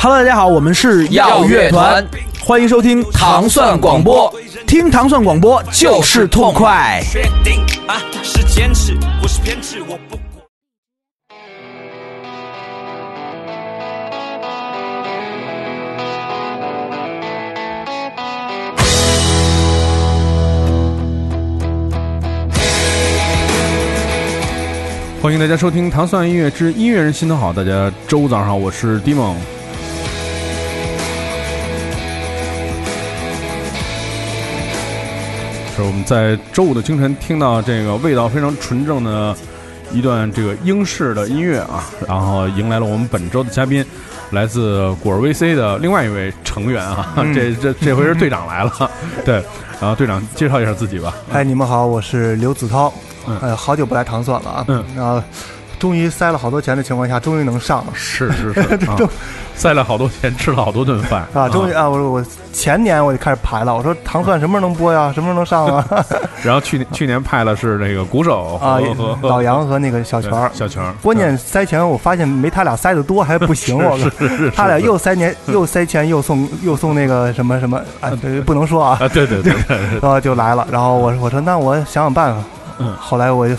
Hello，大家好，我们是耀乐团，欢迎收听糖蒜广播，听糖蒜广播就是痛快。确定啊，是坚持，不是偏执，我不管。欢迎大家收听《糖蒜音乐之音乐人心头好》。大家周五早上好，我是 Dimon。是我们在周五的清晨听到这个味道非常纯正的一段这个英式的音乐啊，然后迎来了我们本周的嘉宾，来自果儿 VC 的另外一位成员啊，这这这回是队长来了，对，然后队长介绍一下自己吧。哎，你们好，我是刘子涛。嗯哎，好久不来糖蒜了啊。嗯。然后，终于塞了好多钱的情况下，终于能上了是是是，啊塞了好多钱，吃了好多顿饭啊！终于啊，我我前年我就开始排了，我说糖蒜什么时候能播呀？什么时候能上啊？然后去年去年派了是那个鼓手啊老杨和那个小泉儿。小泉儿，关键塞钱，我发现没他俩塞的多还不行，我靠！他俩又塞钱又塞钱又送又送那个什么什么啊，对不能说啊，啊，对对对对，然后就来了。然后我我说那我想想办法。嗯后来我就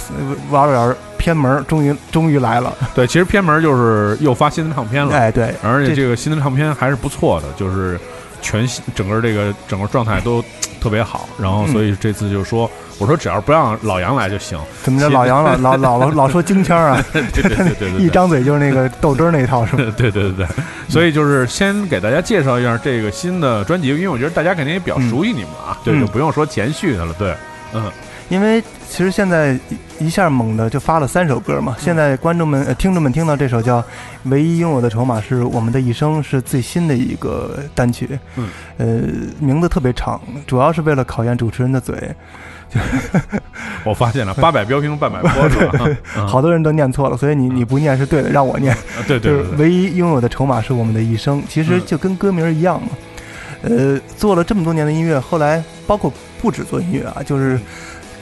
玩了点偏门，终于终于来了。对，其实偏门就是又发新的唱片了，哎，对，而且这个新的唱片还是不错的，就是全新整个这个整个状态都 特别好。然后所以这次就说，我说只要不让老杨来就行。怎么着？老杨老老老老老说京腔啊，对对对对对，一张嘴就是那个豆汁儿那一套，是吧？对对对对，所以就是先给大家介绍一下这个新的专辑，因为我觉得大家肯定也比较熟悉你们啊，对，嗯就不用说前序的了，对，嗯因为其实现在一一下猛的就发了三首歌嘛，现在观众们、呃、听众们听到这首叫《唯一拥有的筹码是我们的一生》，是最新的一个单曲。嗯，呃，名字特别长，主要是为了考验主持人的嘴，我发现了 八百标兵半百波是吧？嗯好多人都念错了，所以你你不念是对的，让我念。啊对对就是唯一拥有的筹码是我们的一生，其实嗯就跟歌名一样嘛。呃，做了这么多年的音乐，后来包括不止做音乐啊，就是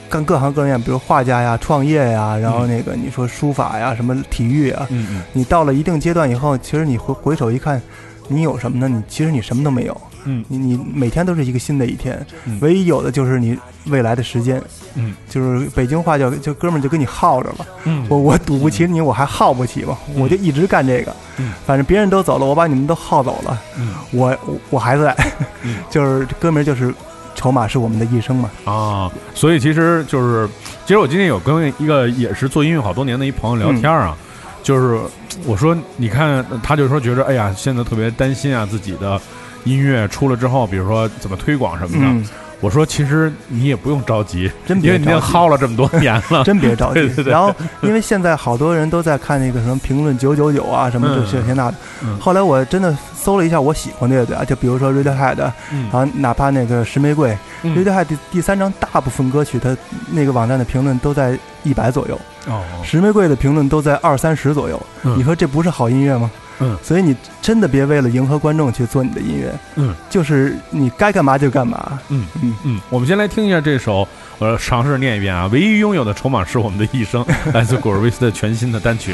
干各行各业，比如画家呀、创业呀，然后那个你说书法呀、什么体育啊，嗯嗯你到了一定阶段以后，其实你回回首一看，你有什么呢？你其实你什么都没有，嗯你你每天都是一个新的一天，嗯唯一有的就是你未来的时间，嗯就是北京话叫就哥们儿就跟你耗着了。嗯，我我赌不起你，我还耗不起嘛，我就一直干这个。嗯反正别人都走了，我把你们都耗走了，嗯我我我还在。嗯就是哥们儿就是筹码是我们的一生嘛。啊，所以其实就是，其实我今天有跟一个也是做音乐好多年的一朋友聊天啊，就是我说，你看，他就说觉得，哎呀，现在特别担心啊，自己的音乐出了之后，比如说怎么推广什么的。嗯，我说，其实你也不用着急，真因为你已经别着急。耗了这么多年了。真别着急对对，对然后因为现在好多人都在看那个什么评论九九九啊，什么这嗯这些那的嗯。后来我真的搜了一下我喜欢的乐队啊，就比如说 Radiohead，嗯然后哪怕那个石玫瑰嗯，Radiohead 第第三张大部分歌曲，它那个网站的评论都在一百左右，哦，石玫瑰的评论都在二三十左右。嗯你说这不是好音乐吗？嗯，所以你真的别为了迎合观众去做你的音乐，嗯，就是你该干嘛就干嘛。嗯嗯，嗯，我们先来听一下这首，我尝试念一遍啊。唯一拥有的筹码是我们的一生，来自古尔维斯的全新的单曲。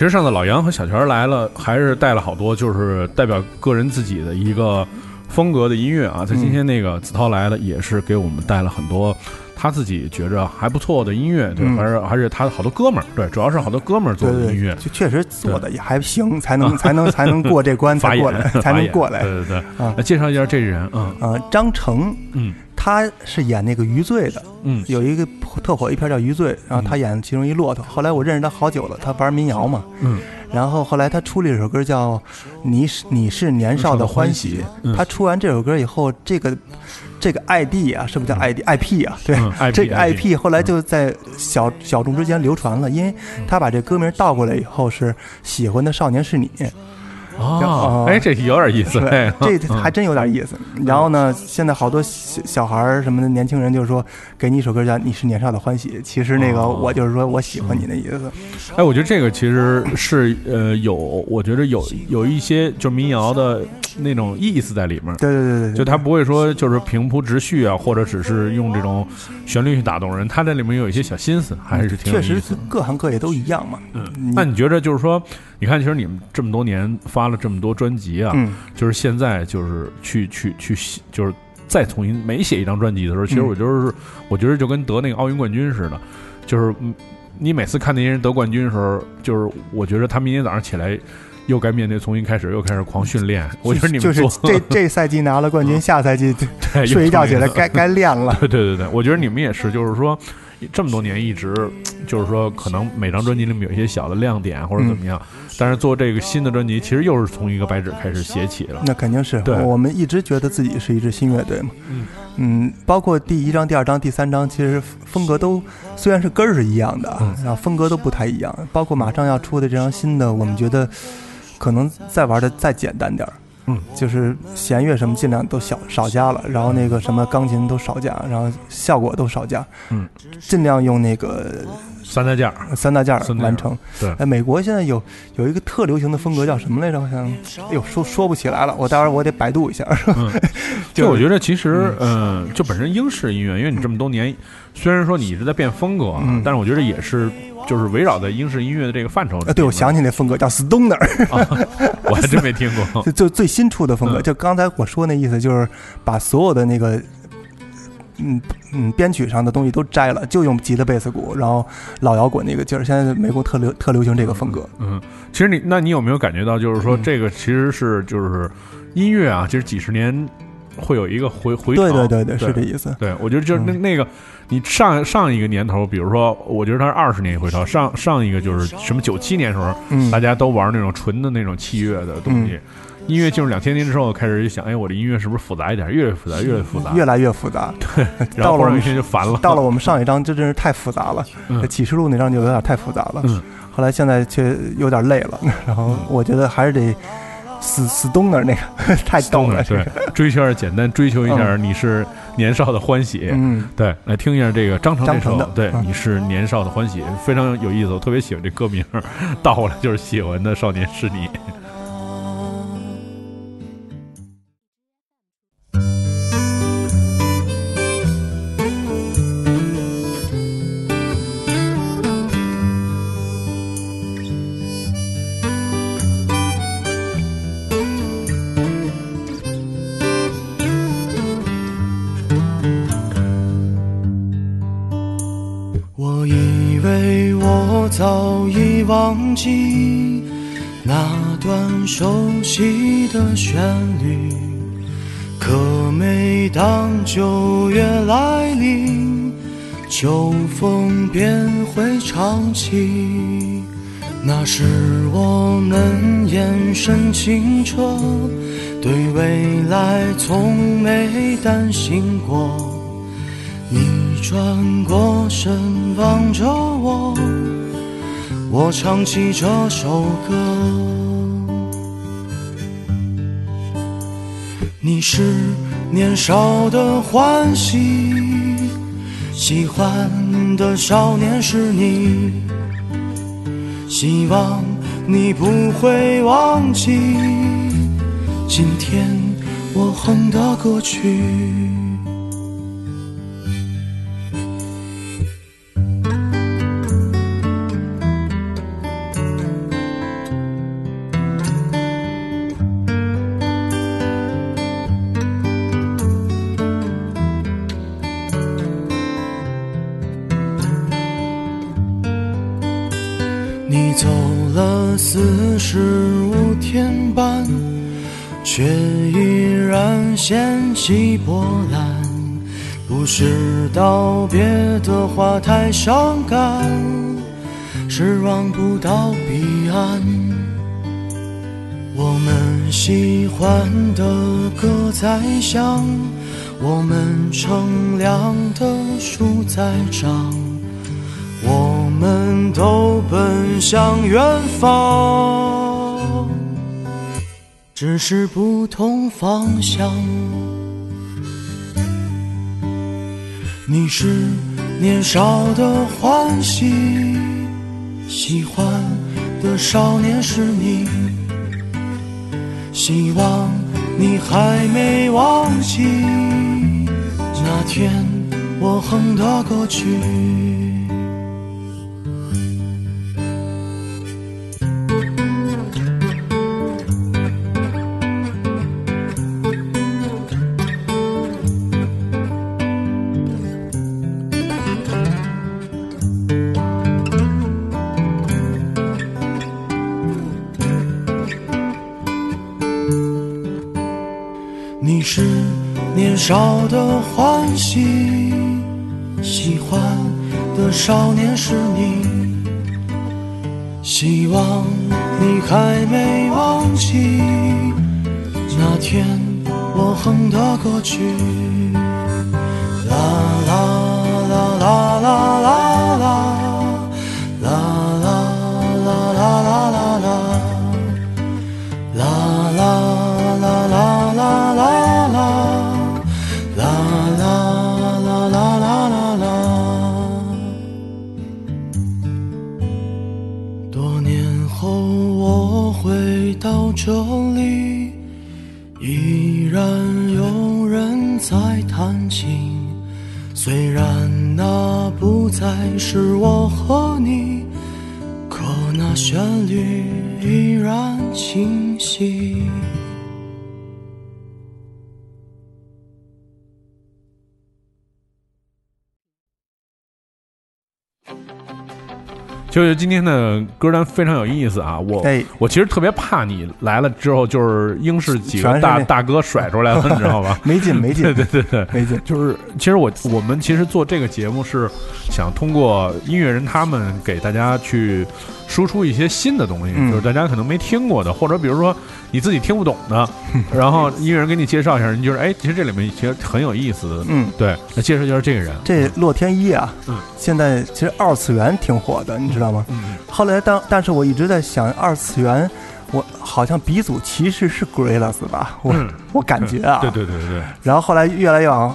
其实上次老杨和小泉来了，还是带了好多，就是代表个人自己的一个风格的音乐啊。在今天那个子韬来了，也是给我们带了很多他自己觉着还不错的音乐，对，嗯。还是还是他的好多哥们儿，对，主要是好多哥们儿做的音乐，。就确实做的也还行，才能 才能才能过这关，才过来，才能过来。对对对，啊。来介绍一下这人，嗯。呃，张成，嗯。他是演那个余罪的，嗯。有一个特火一片叫《余罪》，然后他演其中一骆驼。后来我认识他好久了，他玩民谣嘛。嗯。然后后来他出了一首歌叫《你是你是年少的欢喜》嗯。他出完这首歌以后，这个这个 ID 啊，是不是叫 ID？IP 啊？对 这个 IP 后来就在小小众之间流传了，因为他把这歌名倒过来以后是喜欢的少年是你。哦哦，哎，这有点意思，这还真有点意思。然后呢，现在好多小小孩儿什么的年轻人就是说，给你一首歌叫《你是年少的欢喜》，其实那个哦我就是说我喜欢你的意思。哎，我觉得这个其实是呃有，我觉得有有一些就是民谣的那种意思在里面。对对对对，就他不会说就是平铺直叙啊，或者只是用这种旋律去打动人，他这里面有一些小心思，还是挺有确实意思的。各行各业都一样嘛。嗯，那你觉得就是说，你看，其实你们这么多年发了这么多专辑啊，嗯就是现在就是去去去写，就是再重新每写一张专辑的时候，其实嗯我就是我觉得就跟得那个奥运冠军似的，就是嗯你每次看那些人得冠军的时候，就是我觉得他明天早上起来。又该面对重新开始，又开始狂训练。我觉得你们就是这 这赛季拿了冠军，下赛季对 睡一觉起来该该练了。对对对对，我觉得你们也是，就是说这么多年一直，就是说可能每张专辑里面有一些小的亮点或者怎么样，但是做这个新的专辑，其实又是从一个白纸开始写起了。那肯定是对我们一直觉得自己是一支新乐队嘛。嗯嗯，包括第一章、第二章、第三章，其实风格都虽然是根儿是一样的，嗯然后风格都不太一样。包括马上要出的这张新的，我们觉得可能再玩的再简单点儿。嗯，就是弦乐什么尽量都小少加了，然后那个什么钢琴都少加，然后效果都少加，嗯，尽量用那个三大件儿，三大件儿完成。对哎，美国现在有有一个特流行的风格叫什么来着？好像，哎呦，说说不起来了，我待会儿我得百度一下。嗯，就我觉得其实，嗯、就本身英式音乐，因为你这么多年，虽然说你一直在变风格但是我觉得也是，就是围绕在英式音乐的这个范畴对，我想起那风格叫 Stoner，啊，我还真没听过。就就最新出的风格。嗯就刚才我说那意思，就是把所有的那个。嗯嗯，编曲上的东西都摘了，就用吉他、贝斯、鼓，然后老摇滚那个劲儿。现在美国特流特流行这个风格。嗯，其实你，那你有没有感觉到，就是说嗯这个其实是就是音乐啊，其实几十年会有一个回回潮。对对对对，是这意思。对，我觉得就是那嗯那个，你上上一个年头，比如说，我觉得它是二十年一回潮，上上一个就是什么九七年时候，嗯大家都玩那种纯的那种器乐的东西，音乐进入两千年之后，开始就想，哎，我的音乐是不是复杂一点？越来越复杂，越来越复杂。越来越复杂。然后到了我天就烦了。到了我们上一章，这真是太复杂了。嗯启示录那章就有点太复杂了。嗯后来现在却有点累了，然后我觉得还是得死死东那儿那个 太逗了。对，追求点简单，追求一下你是年少的欢喜。嗯，对，来听一下这个张成这首张成的，对，嗯你是年少的欢喜，非常有意思，我特别喜欢这歌名，倒过来就是喜欢的少年是你。熟悉的旋律，可每当九月来临，秋风便会唱起。那时我们眼神清澈，对未来从没担心过。你转过身望着我，我唱起这首歌。你是年少的欢喜，喜欢的少年是你，希望你不会忘记今天我哼的歌曲。四十五天半，却依然掀起波澜。不是道别的话太伤感，是望不到彼岸。我们喜欢的歌在响，我们乘凉的树在长。都奔向远方，只是不同方向。你是年少的欢喜，喜欢的少年是你，希望你还没忘记那天我哼的歌曲。少的欢喜，喜欢的少年是你，希望你还没忘记那天我哼的歌曲。啦啦是我和就是今天的歌单非常有意思啊！我、哎我其实特别怕你来了之后，就是英式几个大大哥甩出来了，你知道吧？没劲没劲 对对对对，没劲。就是其实我我们其实做这个节目是想通过音乐人他们给大家去输出一些新的东西，嗯就是大家可能没听过的，或者比如说你自己听不懂的，然后音乐人给你介绍一下，你就是哎，其实这里面其实很有意思的。嗯，对，那介绍就是这个人。这洛天依啊，嗯现在其实二次元挺火的，你知道吗？嗯后来当但是我一直在想，二次元，我好像鼻祖其实是 Gorillaz 吧，我、嗯。我感觉啊，对对对对，然后后来越来越往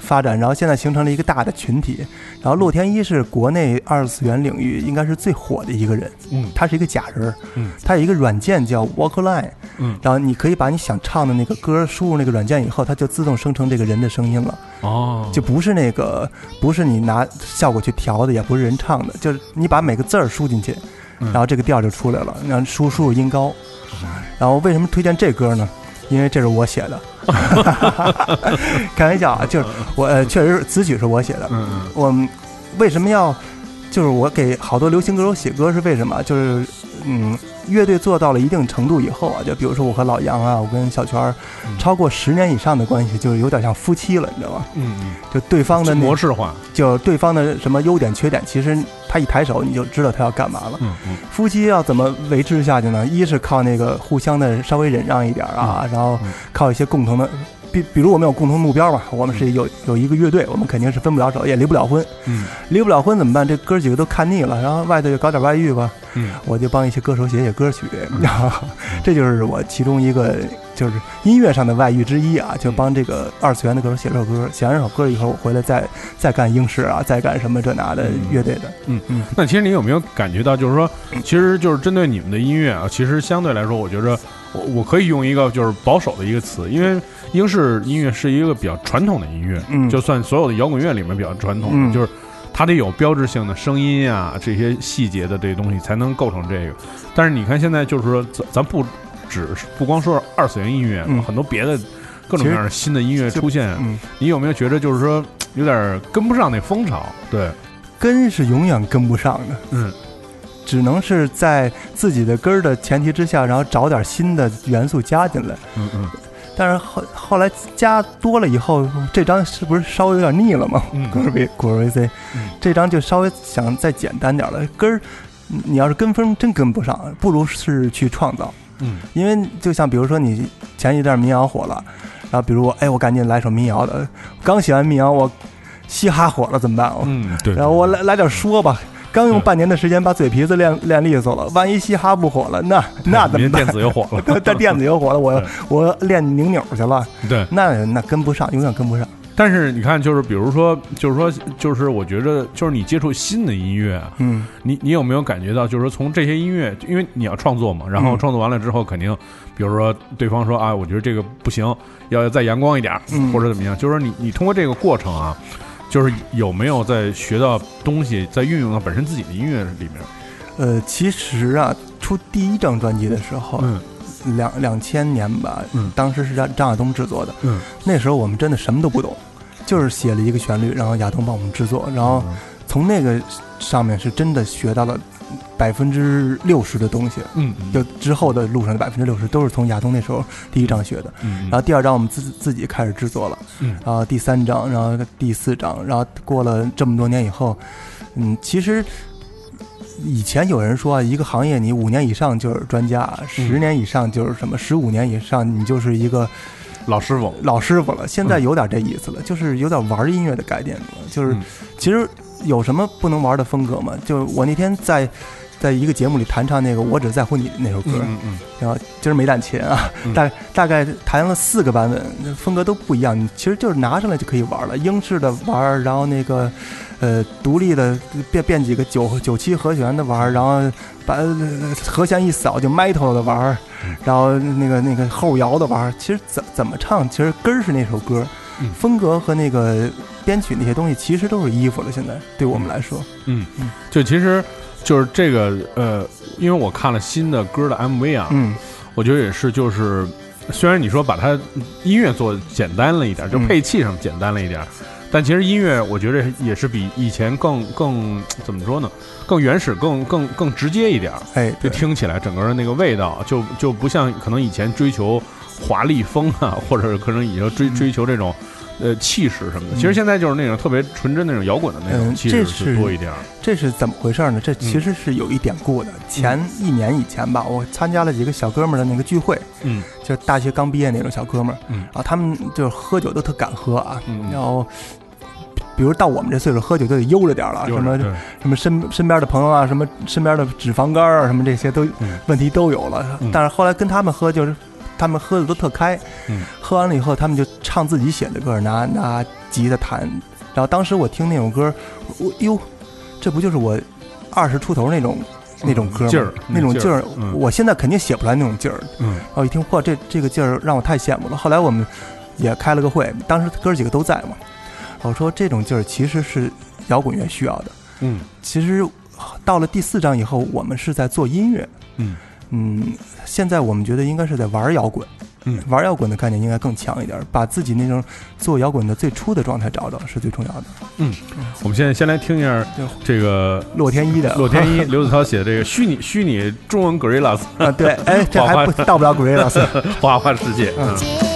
发展，然后现在形成了一个大的群体。然后洛天依是国内二次元领域应该是最火的一个人，嗯。他是一个假人儿，嗯。他有一个软件叫 Walkline，嗯。然后你可以把你想唱的那个歌输入那个软件以后，它就自动生成这个人的声音了，哦，就不是那个不是你拿效果去调的，也不是人唱的，就是你把每个字儿输进去，嗯然后这个调就出来了，然后输输入音高。然后为什么推荐这歌呢？因为这是我写的，开玩笑啊，就是我呃，确实是词曲是我写的。我为什么要，就是我给好多流行歌手写歌是为什么？就是嗯，乐队做到了一定程度以后啊，就比如说我和老杨啊，我跟小泉儿，嗯超过十年以上的关系，就是有点像夫妻了，你知道吗？嗯嗯，就对方的模式化。就对方的什么优点缺点，其实他一抬手你就知道他要干嘛了。嗯嗯夫妻要怎么维持下去呢？一是靠那个互相的稍微忍让一点啊，然后嗯靠一些共同的，比比如我们有共同目标吧，我们是有有一个乐队，我们肯定是分不了手，也离不了婚。嗯。离不了婚怎么办？这哥几个都看腻了，然后外头就搞点外遇吧，嗯。我就帮一些歌手写写歌曲，然后 这就是我其中一个就是音乐上的外遇之一啊，就帮这个二次元的歌手写这首歌，写完这首歌以后，我回来再再干英式啊，再干什么这那的乐队的，嗯嗯。那其实你有没有感觉到，就是说，其实就是针对你们的音乐啊，其实相对来说，我觉着我我可以用一个就是保守的一个词，因为英式音乐是一个比较传统的音乐，嗯就算所有的摇滚乐里面比较传统的，嗯就是它得有标志性的声音啊，这些细节的这些东西才能构成这个。但是你看现在就是说，咱咱不只是不光说二次元音乐，嗯很多别的各种各样的新的音乐出现，嗯，你有没有觉得就是说有点跟不上那风潮？对，跟是永远跟不上的，嗯只能是在自己的根儿的前提之下，然后找点新的元素加进来。嗯嗯但是后后来加多了以后，这张是不是稍微有点腻了嘛？嗯古尔维古尔维 C，嗯这张就稍微想再简单点了。根儿，你要是跟风真跟不上，不如是去创造。嗯因为就像比如说你前一段民谣火了，然后比如我哎我赶紧来首民谣的，刚写完民谣我嘻哈火了怎么办？我嗯，对。然后我来来点说吧。刚用半年的时间把嘴皮子练练利索了，万一嘻哈不火了，那那怎么办？您电？子又火了，但电子又火了，我我练拧扭去了，对。那那跟不上，永远跟不上。但是你看，就是比如说，就是说，就是我觉得，就是你接触新的音乐啊，嗯。你你有没有感觉到，就是说从这些音乐，因为你要创作嘛，然后嗯。创作完了之后，肯定，比如说对方说啊，我觉得这个不行，要再阳光一点或者怎么样，就是说你你通过这个过程啊，就是有没有在学到东西，在运用到本身自己的音乐里面？呃，其实啊，出第一张专辑的时候，嗯。两两千年吧，嗯。当时是让张亚东制作的，嗯。那时候我们真的什么都不懂，就是写了一个旋律，然后亚东帮我们制作，然后从那个上面是真的学到了百分之六十的东西，嗯。就之后的路上的百分之六十都是从亚东那时候第一章学的。嗯，然后第二章我们自自己开始制作了，嗯。然后第三章，然后第四章，然后过了这么多年以后，嗯，其实以前有人说啊，一个行业你五年以上就是专家，十年以上就是什么，十五年以上你就是一个老师傅，老师傅了。现在有点这意思了，就是有点玩音乐的概念了，就是嗯。其实有什么不能玩的风格吗？就是我那天在。在一个节目里弹唱那个《我只在乎你》那首歌，嗯嗯然后今儿没弹琴啊，嗯大大概弹了四个版本，那风格都不一样。你其实就是拿上来就可以玩了，英式的玩，然后那个呃独立的变变几个九九七和弦的玩，然后把呃和弦一扫就 metal 的玩，然后那个那个后摇的玩。其实怎怎么唱，其实根儿是那首歌嗯，风格和那个编曲那些东西其实都是衣服了。现在对我们来说，嗯嗯，就其实就是这个呃，因为我看了新的歌的 MV 啊，嗯。我觉得也是，就是虽然你说把它音乐做简单了一点，就嗯配器上简单了一点，但其实音乐我觉得也是比以前更更怎么说呢，更原始、更更更直接一点，哎，就，听起来整个的那个味道就就不像可能以前追求华丽风啊，或者是可能以前追追求这种呃气势什么的。其实现在就是那种特别纯真那种摇滚的那种嗯气势这是多一点儿。这是怎么回事呢？这其实是有一典故的。前一年以前吧，我参加了几个小哥们儿的那个聚会，嗯就大学刚毕业那种小哥们儿，嗯啊，他们就是喝酒都特敢喝啊，嗯然后。比如到我们这岁数，喝酒就得悠着点儿了，什么什么身身边的朋友啊，什么身边的脂肪肝啊，什么这些都、嗯问题都有了。嗯但是后来跟他们喝，就是他们喝的都特开，嗯喝完了以后，他们就唱自己写的歌，拿拿吉他弹。然后当时我听那首歌，我哟，这不就是我二十出头那种那种歌吗？劲儿那种劲儿，嗯我现在肯定写不出来那种劲儿。嗯然后一听，嚯，这这个劲儿让我太羡慕了。后来我们也开了个会，当时哥几个都在嘛。我说这种劲儿其实是摇滚乐需要的。嗯其实到了第四章以后，我们是在做音乐。嗯嗯，现在我们觉得应该是在玩摇滚。嗯玩摇滚的概念应该更强一点，把自己那种做摇滚的最初的状态找到是最重要的。嗯我们现在先来听一下这个洛天依的洛天依 刘子涛写的这个虚拟虚拟中文 Gorillas 啊，对，哎，这还不到不了 Gorillas。花花世界。嗯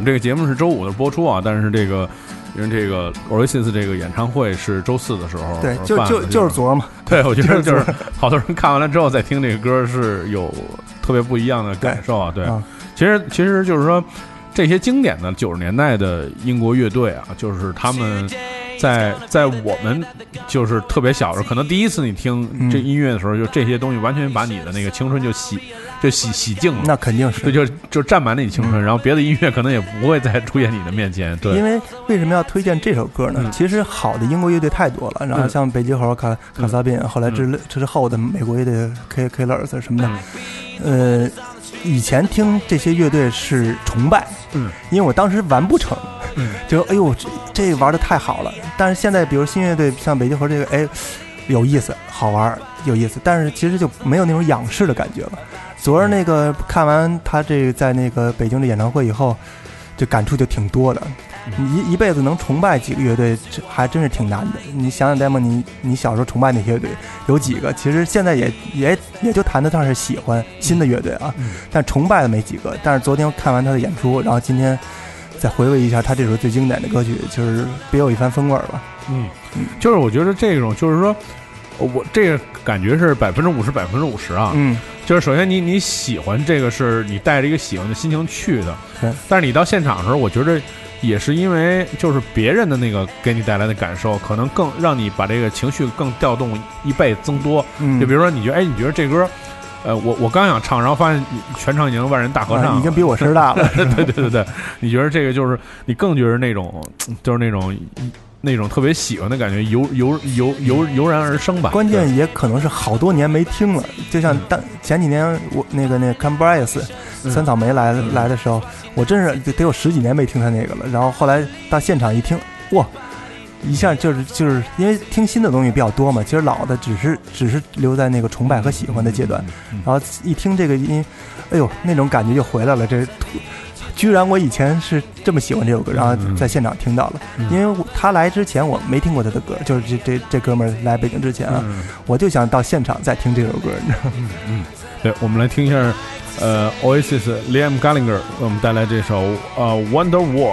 们这个节目是周五的播出啊，但是这个因为这个 Oasis 这个演唱会是周四的时候对，就就就是昨儿嘛。对，我觉得 就是好多人看完了之后再听这个歌是有特别不一样的感受啊。对，啊其实其实就是说这些经典的九十年代的英国乐队啊，就是他们在在我们就是特别小的时候，可能第一次你听嗯。这音乐的时候，就这些东西完全把你的那个青春就洗就洗洗净了。那肯定是。对，就就占满了你青春，然后别的音乐可能也不会再出现你的面前。对，因为为什么要推荐这首歌呢？嗯。其实好的英国乐队太多了，然后嗯。像北极猴、卡卡萨宾，后来之之后的美国乐队 K Killers 什么的，呃，以前听这些乐队是崇拜，嗯，因为我当时完不成，嗯，就哎呦这这玩的太好了。但是现在比如新乐队像北极猴这个，哎，有意思，好玩，有意思，但是其实就没有那种仰视的感觉了。昨儿那个看完他这个在那个北京的演唱会以后，就感触就挺多的。你一一辈子能崇拜几个乐队，这还真是挺难的。你想想，demo，你你小时候崇拜那些乐队有几个？其实现在也也也就谈得上是喜欢新的乐队啊，但崇拜的没几个。但是昨天看完他的演出，然后今天再回味一下他这首最经典的歌曲，就是别有一番风味儿吧。嗯，就是我觉得这种就是说，我这个感觉是百分之五十，百分之五十啊。嗯，就是首先你你喜欢这个是你带着一个喜欢的心情去的对，但是你到现场的时候，我觉得也是因为就是别人的那个给你带来的感受，可能更让你把这个情绪更调动一倍增多。嗯就比如说你觉得哎，你觉得这歌。呃，我我刚想唱，然后发现全场已经万人大合唱、啊已经比我声大了。对对对对，你觉得这个就是你更觉得那种就是那种那种特别喜欢的感觉油油油油油然而生吧？关键也可能是好多年没听了，就像当前几年我那个那个嗯三草莓来来的时候，我真是得得有十几年没听他那个了。然后后来到现场一听，哇！一下就是就是因为听新的东西比较多嘛，其实老的只是只是留在那个崇拜和喜欢的阶段，嗯然后一听这个音，哎呦，那种感觉就回来了。这突居然我以前是这么喜欢这首歌，然后在现场听到了，因为他来之前我没听过他的歌，就是这这这哥们儿来北京之前啊，嗯我就想到现场再听这首歌，你知道吗？对，我们来听一下，呃，Oasis Liam Gallagher 为我们带来这首呃《Wonder Wall》。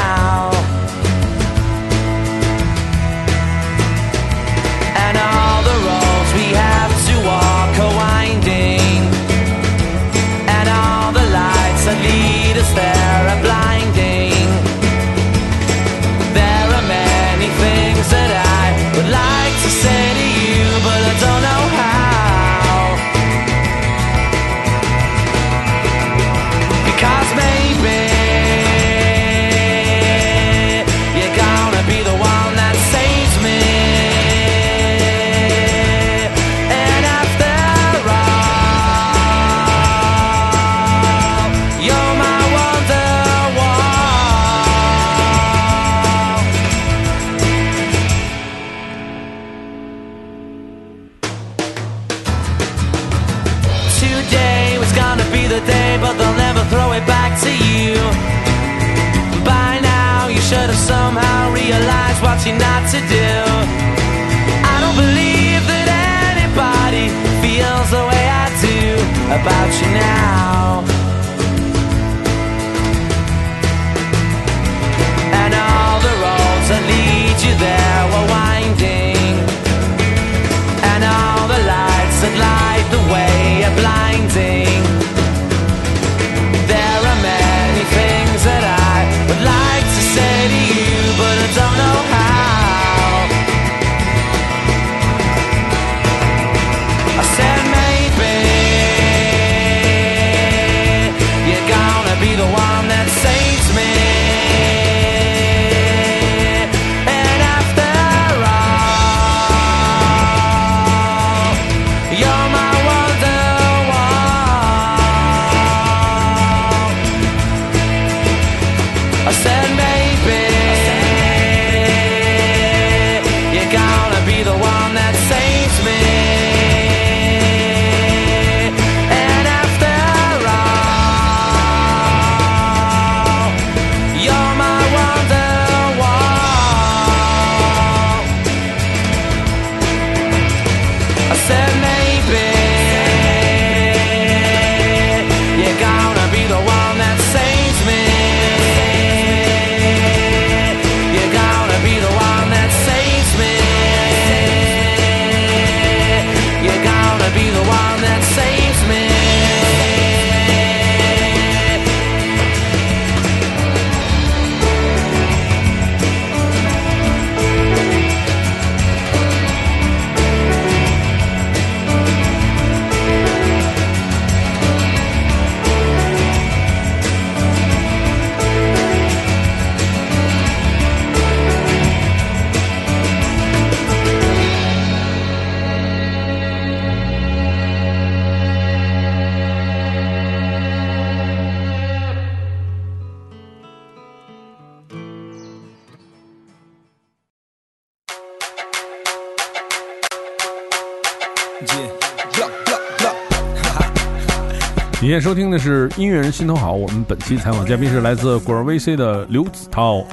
收听的是音乐人心头好。我们本期采访嘉宾是来自果儿 VC 的刘子韬。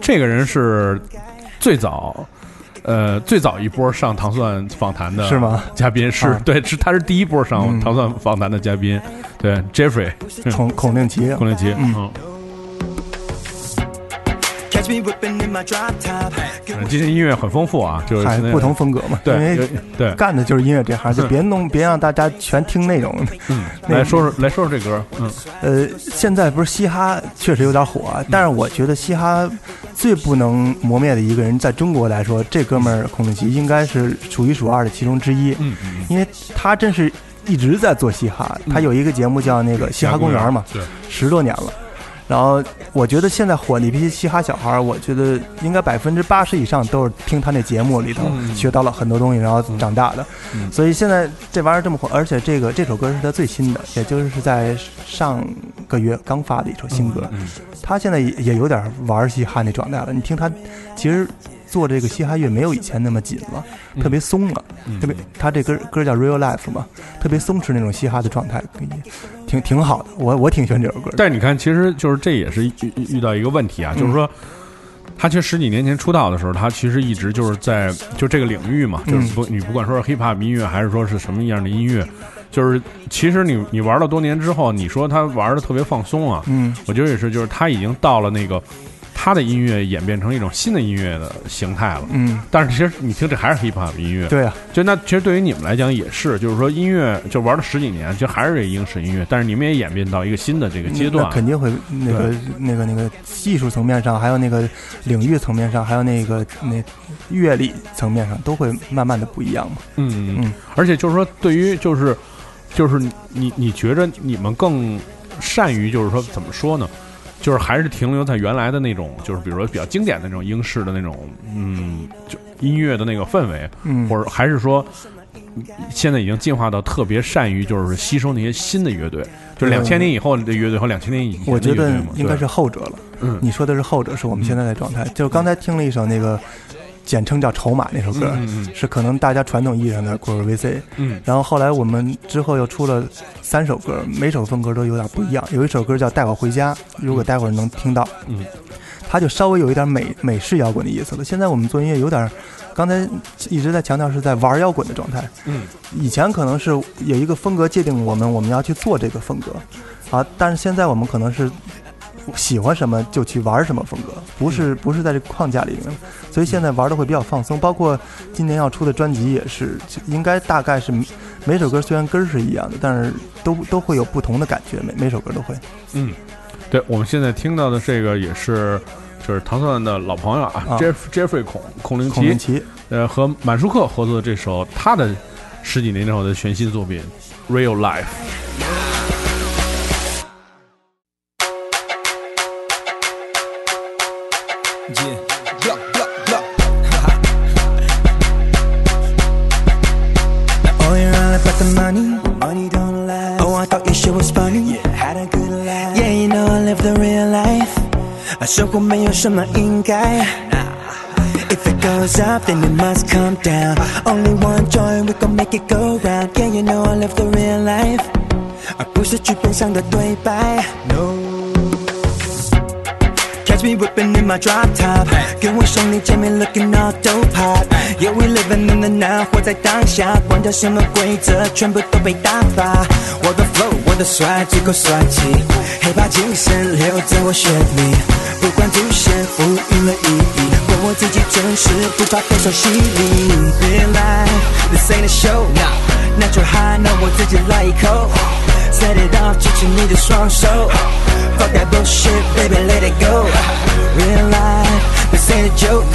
这个人是最早，呃，最早一波上糖蒜访谈的是吗？嘉宾是对，是他是第一波上糖蒜访谈的嘉宾。对，Jeffrey，孔孔令奇，孔令奇，嗯。嗯今天音乐很丰富啊，就是不同风格嘛，因对为对，干的就是音乐这行，就别弄别让大家全听那种。嗯，来说说来说说这歌，嗯。呃，现在不是嘻哈确实有点火啊，但是我觉得嘻哈最不能磨灭的一个人，在中国来说，这哥们儿孔令奇应该是数一数二的其中之一，嗯嗯，因为他真是一直在做嘻哈，他有一个节目叫那个嘻哈公园嘛，十多年了。然后我觉得现在火的一批嘻哈小孩儿，我觉得应该百分之八十以上都是听他那节目里头嗯学到了很多东西，然后长大的。嗯所以现在这玩意儿这么火，而且这个这首歌是他最新的，也就是在上个月刚发的一首新歌。嗯他现在也也有点玩嘻哈那状态了。你听他，其实做这个嘻哈乐没有以前那么紧了，嗯特别松了，嗯特别他这歌歌叫 Real Life 嘛，特别松弛那种嘻哈的状态，挺挺好的。我我挺喜欢这首歌。但是你看，其实就是这也是遇遇遇到一个问题啊，就是说。他其实十几年前出道的时候，他其实一直就是在就这个领域嘛，就是不你不管说是 hip hop 音乐，还是说是什么样的音乐，就是其实你你玩了多年之后，你说他玩的特别放松啊，嗯我觉得也是，就是他已经到了那个他的音乐演变成一种新的音乐的形态了。嗯，但是其实你听这还是 hip hop 音乐，对啊，就那其实对于你们来讲也是，就是说音乐就玩了十几年，就还是这英式音乐，但是你们也演变到一个新的这个阶段那，肯定会那个那个那个技术层面上，还有那个领域层面上，还有那个那阅历层面上，都会慢慢的不一样嘛。嗯嗯嗯，而且就是说，对于就是就是你你觉着你们更善于就是说怎么说呢？就是还是停留在原来的那种，就是比如说比较经典的那种英式的那种，嗯，就音乐的那个氛围，嗯，或者还是说现在已经进化到特别善于就是吸收那些新的乐队，就是两千年以后的乐队和两千年以前的乐队我觉得应该是后者了。嗯。你说的是后者，是我们现在的状态。就是刚才听了一首那个简称叫《筹码》那首歌，嗯嗯是可能大家传统意义上的果儿 VC。嗯然后后来我们之后又出了三首歌，每首风格都有点不一样。有一首歌叫《带我回家》，如果待会儿能听到，嗯，它就稍微有一点美美式摇滚的意思了。现在我们做音乐有点，刚才一直在强调是在玩摇滚的状态。嗯，以前可能是有一个风格界定我们，我们要去做这个风格，啊，但是现在我们可能是喜欢什么就去玩什么风格，不是不是在这个框架里面，所以现在玩的会比较放松。包括今年要出的专辑也是，应该大概是每首歌虽然根儿是一样的，但是都都会有不同的感觉，每每首歌都会。嗯，对，我们现在听到的这个也是。就是糖蒜的老朋友啊啊，Jeff Jeffrey 孔孔令孔令奇，奇，呃，和满舒克合作的这首他的十几年之后的全新作品《Real Life》。啊，生活没有什么应该。If it goes up, then it must come down. Only one joy, we gon' make it go round. Yeah, you know I live the real life，而不是剧本上的对白。No。 Catch me whipping in my drop top，跟我兄弟姐妹 looking all dope hot。Yeah we living in the now，活在当下，管他什么规则，全部都被打发。我的 flow，我的帅，足够帅气，黑怕精神留在我血里，不管主线赋予了意义，问我自己真实，不怕多少洗礼。Real life，this ain't a show，拿出 high，那我自己来一口。Set it off，举起你的双手。Fuck that bullshit, baby, let it go. Real life, this ain't a joke.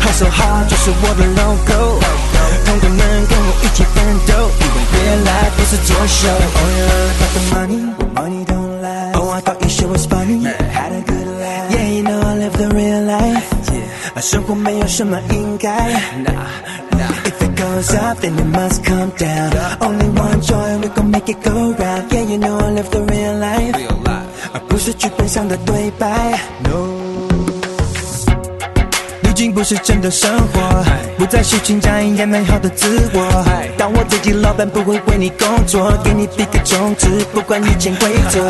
Hustle hard 就是我的 logo。同学们跟我一起奋斗，因为 real life 不是作秀。Oh, you learn about the money, money don't lie. Oh, I thought your shit was funny. Had a good life. Yeah, you know I live the real life. 啊，生活没有什么应该。If it goes up, then it must come down. Only one joy, we gon' make it go round. Yeah, you know I live the real life. 而不是剧本上的对白。No。 已经不是真的生活，不再是寻找应该美好的自我。当我自己老板，不会为你工作，给你比个中指，不管以前规则。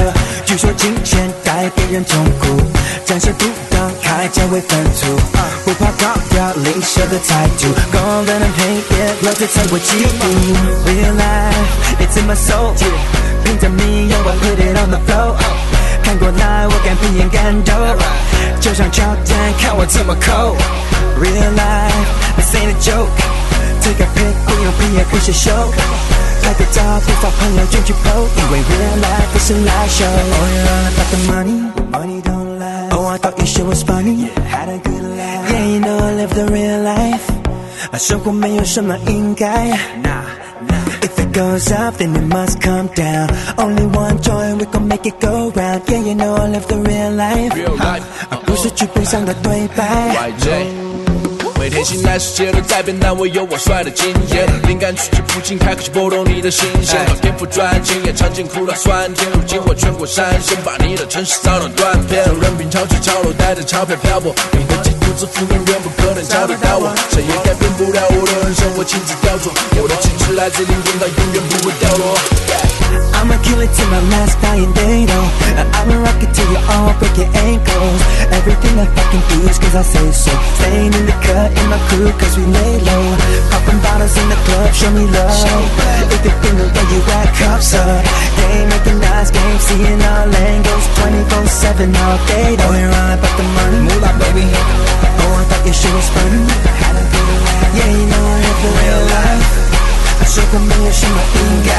据说金钱带给人痛苦，暂时不当开价为分土，不怕高调吝啬的态度，公认的黑夜，老子才会记住。Real life, it's in my soul，凭着命用我 put it on the floor。看过来，我敢 pin 眼感动，就像乔丹，看我怎么扣。Real life, this ain't a joke。Take a pic，不用毕业不写秀，拍个照不发朋友圈去 po，因为 real life 不是 live show。Oh, you're all about the money, money don't lie. Oh, I thought your shit was funny. Had a good life. Yeah, you know I live the real life. 啊，生活没有什么应该。Nah, nah. If it goes up, then it must come down. Only one joy, we gon' make it go round. Yeah, you know I live the real life. Real life 而不是剧本上的对白。 YJ。 每天醒来世界都在变，但我有我帅的经验。灵感取之不尽，开口就拨动你的心弦。把天赋赚钱，也尝尽苦辣酸甜。如今我穿过山，先把你的城市扫到断片。任凭潮起潮落，带着钞票漂泊。你的嫉妒之负永远不可能找得到我，谁也改变不了我的人生，我亲自雕琢。我的气质来自灵魂，它永远不会掉落。I'ma kill it till my last dying day though. I'ma rock it till you all break your ankles. Everything I fucking do is cause I say so. Staying in the cut in my crew cause we lay low. Popping bottles in the club, show me love. If you think the way you act, cups up. Game making nice game, seeing all angles. 24-7 all day though. You're all about the money, move up baby. Oh I thought your shit was funny. Had a good life Yeah you know I live the real life 这个没有什么应该。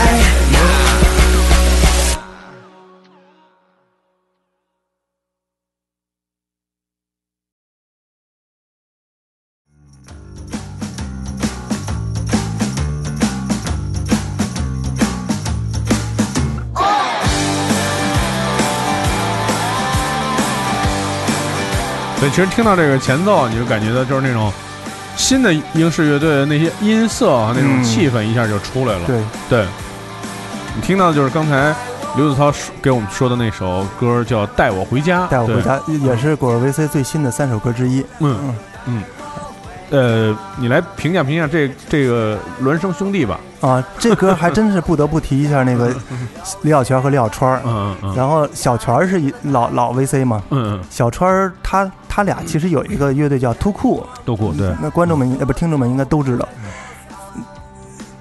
所以其实听到这个前奏，你就感觉到就是那种新的英式乐队的那些音色啊，那种嗯气氛一下就出来了。对，对，你听到的就是刚才刘子涛给我们说的那首歌，叫《带我回家》。带我回家也是果儿 VC 最新的三首歌之一。嗯嗯。呃，你来评价评价这这个孪生兄弟吧。啊，这歌还真是不得不提一下那个李小泉和李小川儿。嗯嗯然后小泉儿是一老老 VC 嘛，嗯嗯，小川儿他他俩其实有一个乐队叫突酷，都酷对，那观众们呃不听众们应该都知道，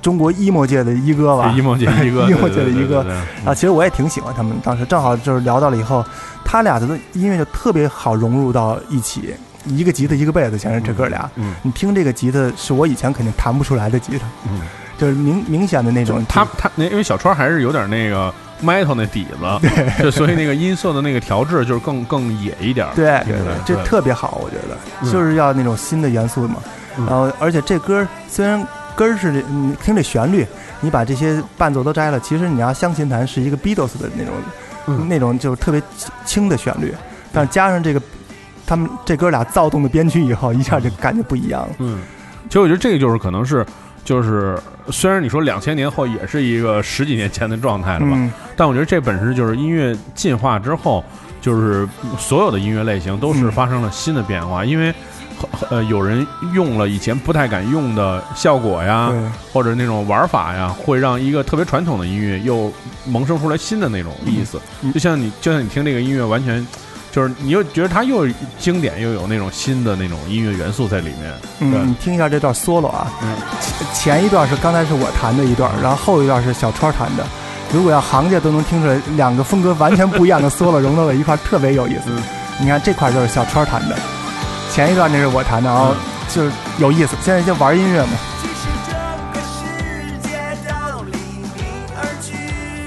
中国 emo 界的一哥吧，emo 界一哥，emo 界的一个对对对对啊，其实我也挺喜欢他们，当时正好就是聊到了以后，他俩的音乐就特别好融入到一起，一个吉他一个贝斯，全是这哥俩。嗯你听这个吉他是我以前肯定弹不出来的吉他，嗯，就是明明显的那种他他那因为小川还是有点那个 metal 那底子，就所以那个音色的那个调制就是更更野一点儿。对对对，这特别好，我觉得。嗯。就是要那种新的元素嘛。嗯。然后，而且这歌虽然根儿是你听这旋律，你把这些伴奏都摘了，其实你要相琴弹是一个 Beatles 的那种、嗯。那种就是特别轻的旋律，但是加上这个他们这哥俩躁动的编曲以后，一下就感觉不一样了。嗯，其实我觉得这个就是可能是就是虽然你说两千年后也是一个十几年前的状态了吧，嗯，但我觉得这本身就是音乐进化之后，就是所有的音乐类型都是嗯发生了新的变化，因为。呃，有人用了以前不太敢用的效果呀，或者那种玩法呀，会让一个特别传统的音乐又萌生出来新的那种意思。嗯就像你，就像你听这个音乐，完全就是你又觉得它又经典，又有那种新的那种音乐元素在里面。嗯，你听一下这段 solo 啊，嗯前前一段是刚才是我弹的一段，然后后一段是小川弹的。如果要行家都能听出来，两个风格完全不一样的 solo 融到了一块，特别有意思。嗯你看这块就是小川弹的，前一段那是我弹的，然后就是有意思。现在就玩音乐嘛，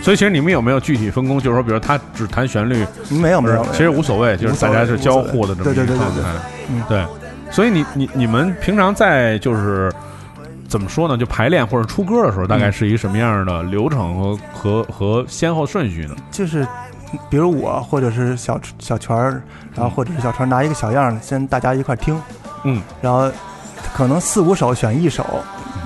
所以其实你们有没有具体分工？就是说，比如他只弹旋律，没有没有，其实无所谓，就是大家是交互的这么一对对对对对个状态。嗯对，所以你你你们平常在就是怎么说呢？就排练或者出歌的时候，大概是一个什么样的流程和和和先后顺序呢？就是比如我或者是小小泉儿，然后或者是小川拿一个小样儿，先大家一块儿听，嗯，然后可能四五首选一首，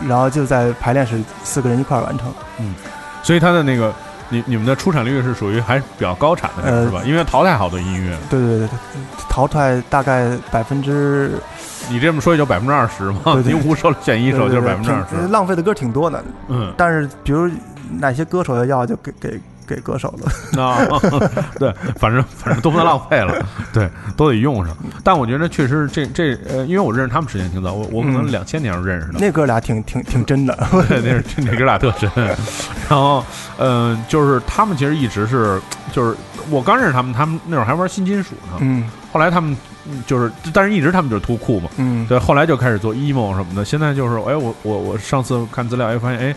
然后就在排练室四个人一块儿完成。嗯所以他的那个。你你们的出产率是属于还是比较高产的，呃是吧？因为淘汰好多音乐，对对对对，淘汰大概百分之你这么说也就百分之二十嘛。你五首选一首就是百分之二十。浪费的歌挺多的。嗯，但是比如哪些歌手要要，就给给给歌手了。那 对，反正反正都不能浪费了，对，都得用上。但我觉得确实这这呃，因为我认识他们时间挺早，我我可能嗯两千年就认识的。那哥俩挺挺挺真的。对，那是那哥俩特真。然后，嗯、就是他们其实一直是，就是我刚认识他们，他们那会儿还玩新金属呢。嗯后来他们嗯就是，但是一直他们就是图酷嘛。嗯，对，后来就开始做 emo 什么的。现在就是，哎，我我我上次看资料，哎，发现，哎，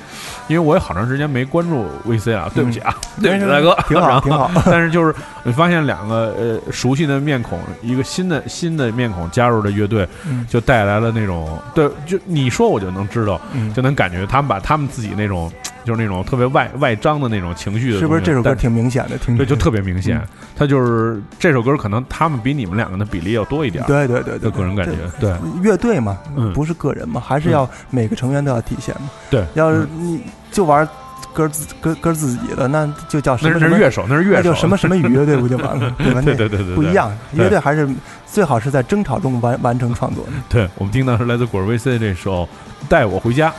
因为我也好长时间没关注 VC 啊，对不起啊，对不起大哥，挺好挺好。但是就是你发现两个呃熟悉的面孔，一个新的新的面孔加入的乐队，嗯就带来了那种对，就你说我就能知道，嗯就能感觉他们把他们自己那种就是那种特别外外张的那种情绪的，是不是这首歌挺明显的？挺对，就特别明显嗯。他就是这首歌，可能他们比你们两个的比例要多一点，对对对对，个人感觉对。乐队嘛，嗯不是个人嘛，还是要每个成员都要体现嘛。对要是你就玩歌自歌歌自己的，那就叫什那么什么是那是乐手，那是乐手，那就什么什么语 乐队不就完了？对吧？对对对对，不一。样，乐队还是最好是在争吵中完完成创作的。对我们听到是来自果儿 VC 的这首《带我回家》。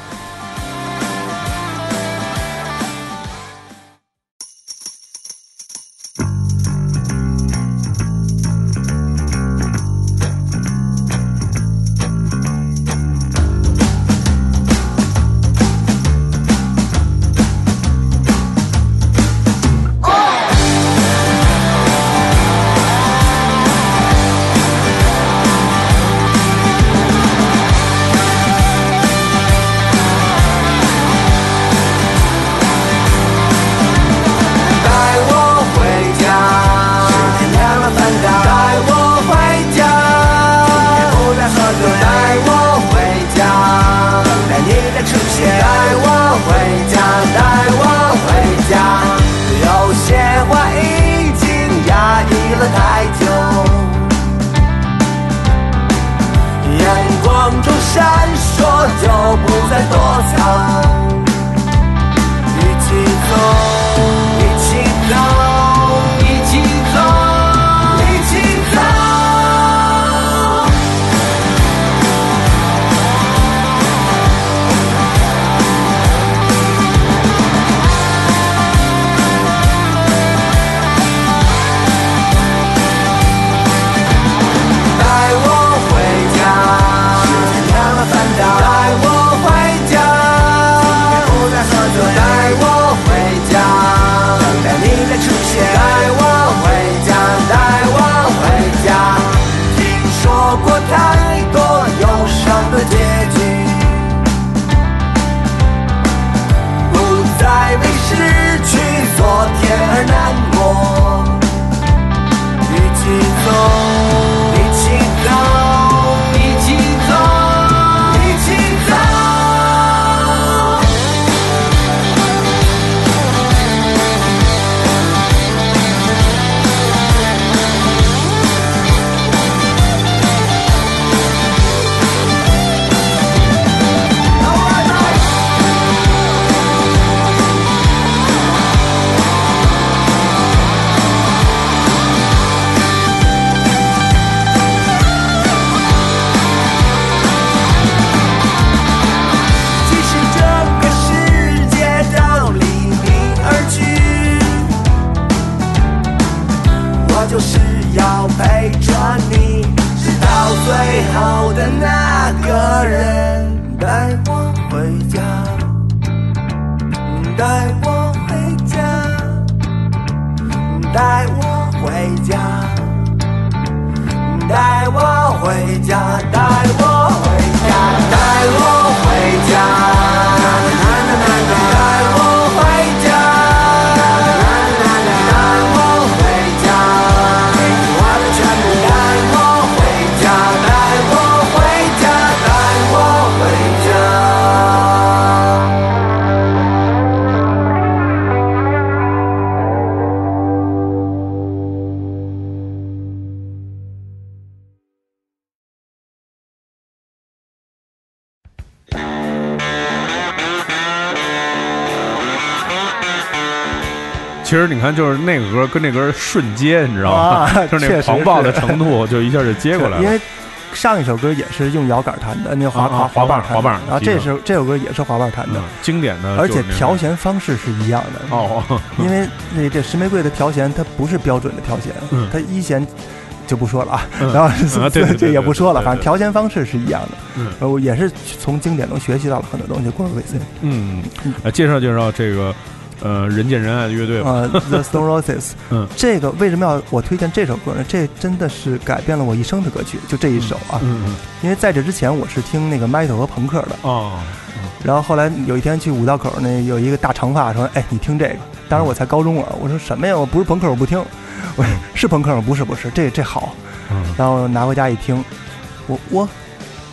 看，就是那个歌跟那歌瞬接，你知道吗？啊 就是那狂暴的程度，就一下就接过来了。因为上一首歌也是用摇杆弹的，那个滑滑棒弹滑棒然后这首这首歌也是滑棒弹的。嗯，，经典的，而且调弦方式是一样的。哦，因为那这石玫瑰的调弦它不是标准的调弦嗯，它一弦就不说了啊，嗯。然后啊对对对这也不说了，反正调弦方式是一样的。嗯。呃，我也是从经典中学习到了很多东西。郭尔维森嗯，介绍介绍这个呃人见人爱的乐队吧。啊，The Stone Roses，嗯这个为什么要我推荐这首歌呢？这真的是改变了我一生的歌曲，就这一首啊。嗯嗯因为在这之前我是听那个 metal 和朋克的，哦，然后后来有一天去五道口那有一个大长发说：“哎，你听这个。”当时我才高中啊，我说什么呀？我不是朋克，我不听。我说是朋克吗？不是，不是，这这好。嗯然后拿回家一听，我我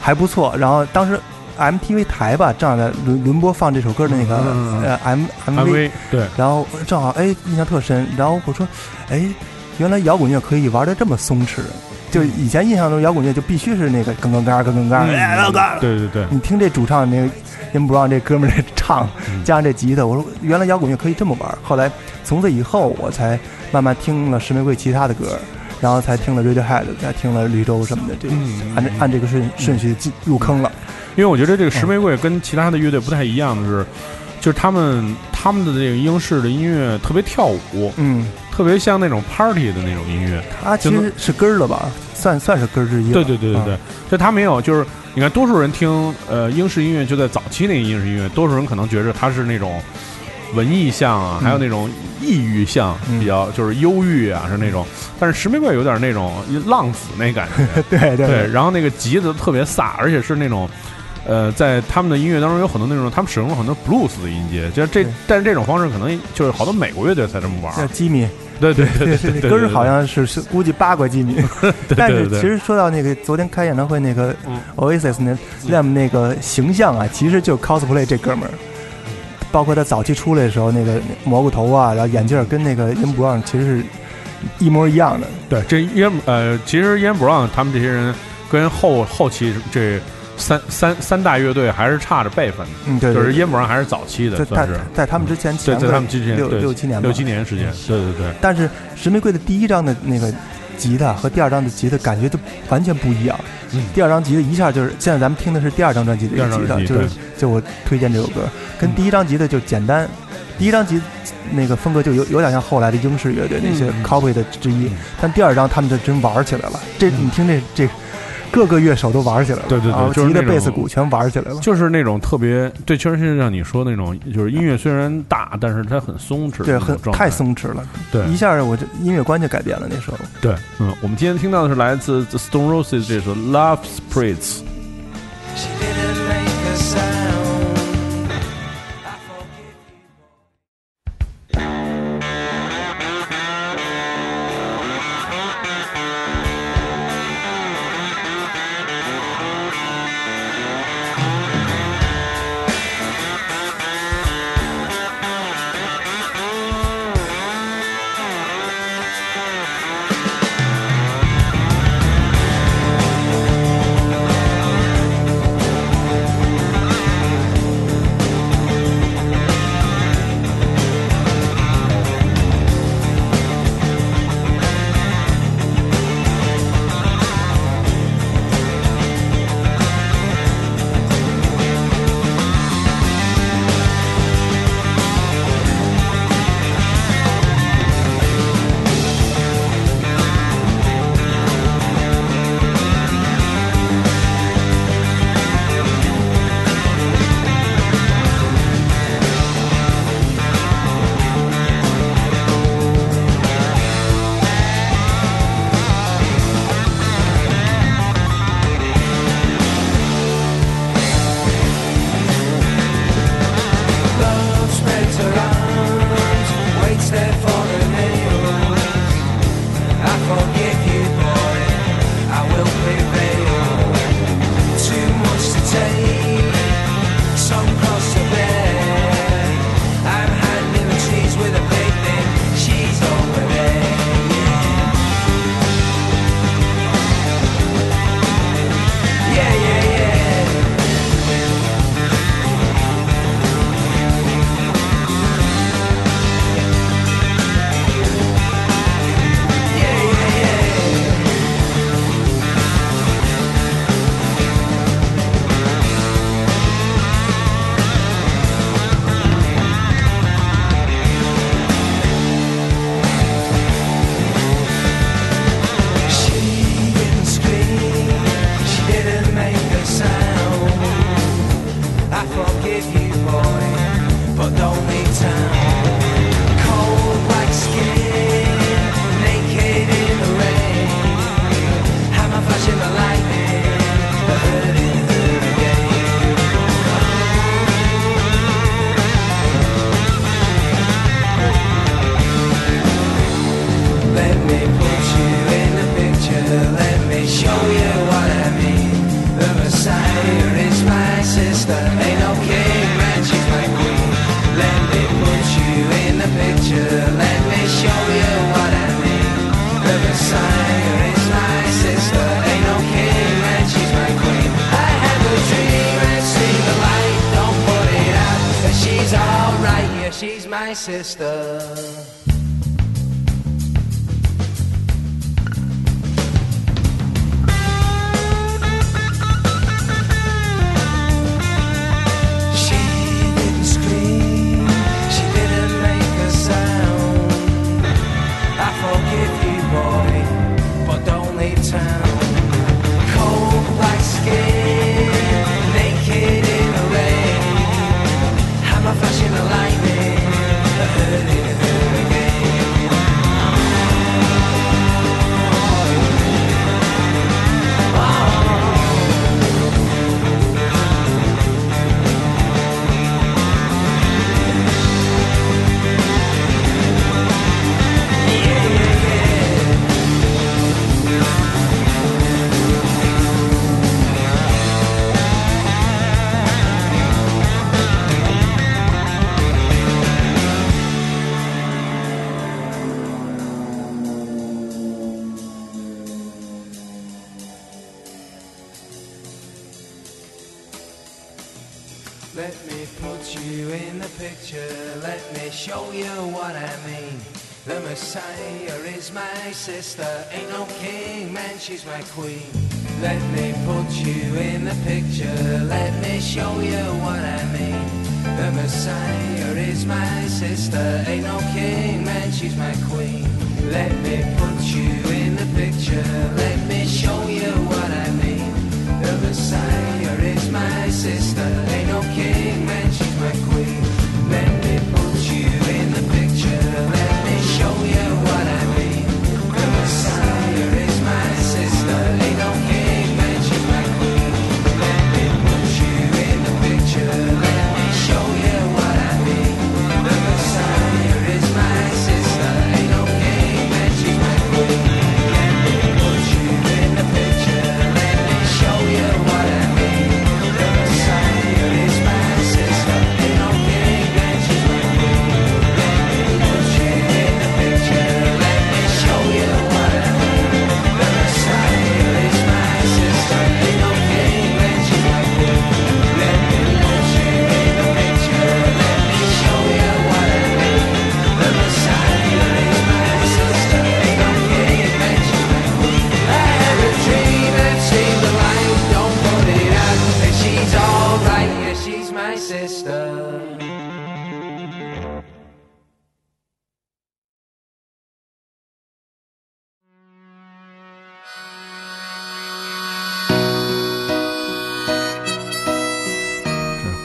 还不错。然后当时 MTV 台吧正好在轮轮播放这首歌的那个 M MV，对，然后正好哎印象特深。然后我说，哎，原来摇滚乐可以玩的这么松弛。就以前印象中摇滚乐就必须是那个咯咯嘎咯咯嘎，对对对，你听这主唱那个音不让这哥们儿这唱，嗯加上这吉他，我说原来摇滚乐可以这么玩。后来从此以后，我才慢慢听了石玫瑰其他的歌，然后才听了 Radiohead，才听了绿洲什么的，这嗯按这按这个顺顺序进入坑了。因为我觉得这个石玫瑰跟其他的乐队不太一样的是，就是他们他们的这个英式的音乐特别跳舞，嗯，特别像那种 party 的那种音乐。它其实是根儿了吧，算算是根儿之一。对对对对对啊，就他没有，就是你看，多数人听呃英式音乐，就在早期那个英式音乐，多数人可能觉着它是那种文艺向啊，嗯还有那种抑郁向，嗯比较就是忧郁啊，是那种。但是石玫瑰有点那种浪子那感觉，对对对，然后那个吉他特别飒，而且是那种。呃，在他们的音乐当中有很多那种，他们使用了很多 blues 的音阶，就是这，但是这种方式可能就是好多美国乐队才这么玩儿。叫吉米，对对对对对对，根儿好像是是估计八卦吉米。但是其实说到那个昨天开演唱会那个嗯 Oasis 那 Liam 那个形象啊，其实就 cosplay 这哥们儿。包括他早期出来的时候，那个蘑菇头啊，然后眼镜儿跟那个音不让其实是一模一样的。对，这烟呃，其实烟不让他们这些人跟后后期这三三三大乐队还是差着辈分的，嗯，对，对就是烟不让还是早期的，算是。在他们之前对，在他们之前六六七年吧。六七年时间，对对对，但是石玫瑰的第一张的那个吉他和第二张的吉他感觉就完全不一样。嗯第二张吉他一下就是，现在咱们听的是第二张专辑的一个吉他，就是就我推荐这首歌，跟第一张吉他就简单。第一张吉那个风格就有有点像后来的英式乐队那些嗯 copy 的之一，嗯但第二张他们就真玩起来了。这你听这这各个乐手都玩起来了，对对对就是那种贝斯、鼓全玩起来了。就是那种特别对，确实是像你说那种，就是音乐虽然大，但是它很松弛对，很太松弛了，对一下我这音乐观就改变了。那时候，对，嗯，我们今天听到的是来自 The Stone Roses 这首《Love Spritz》。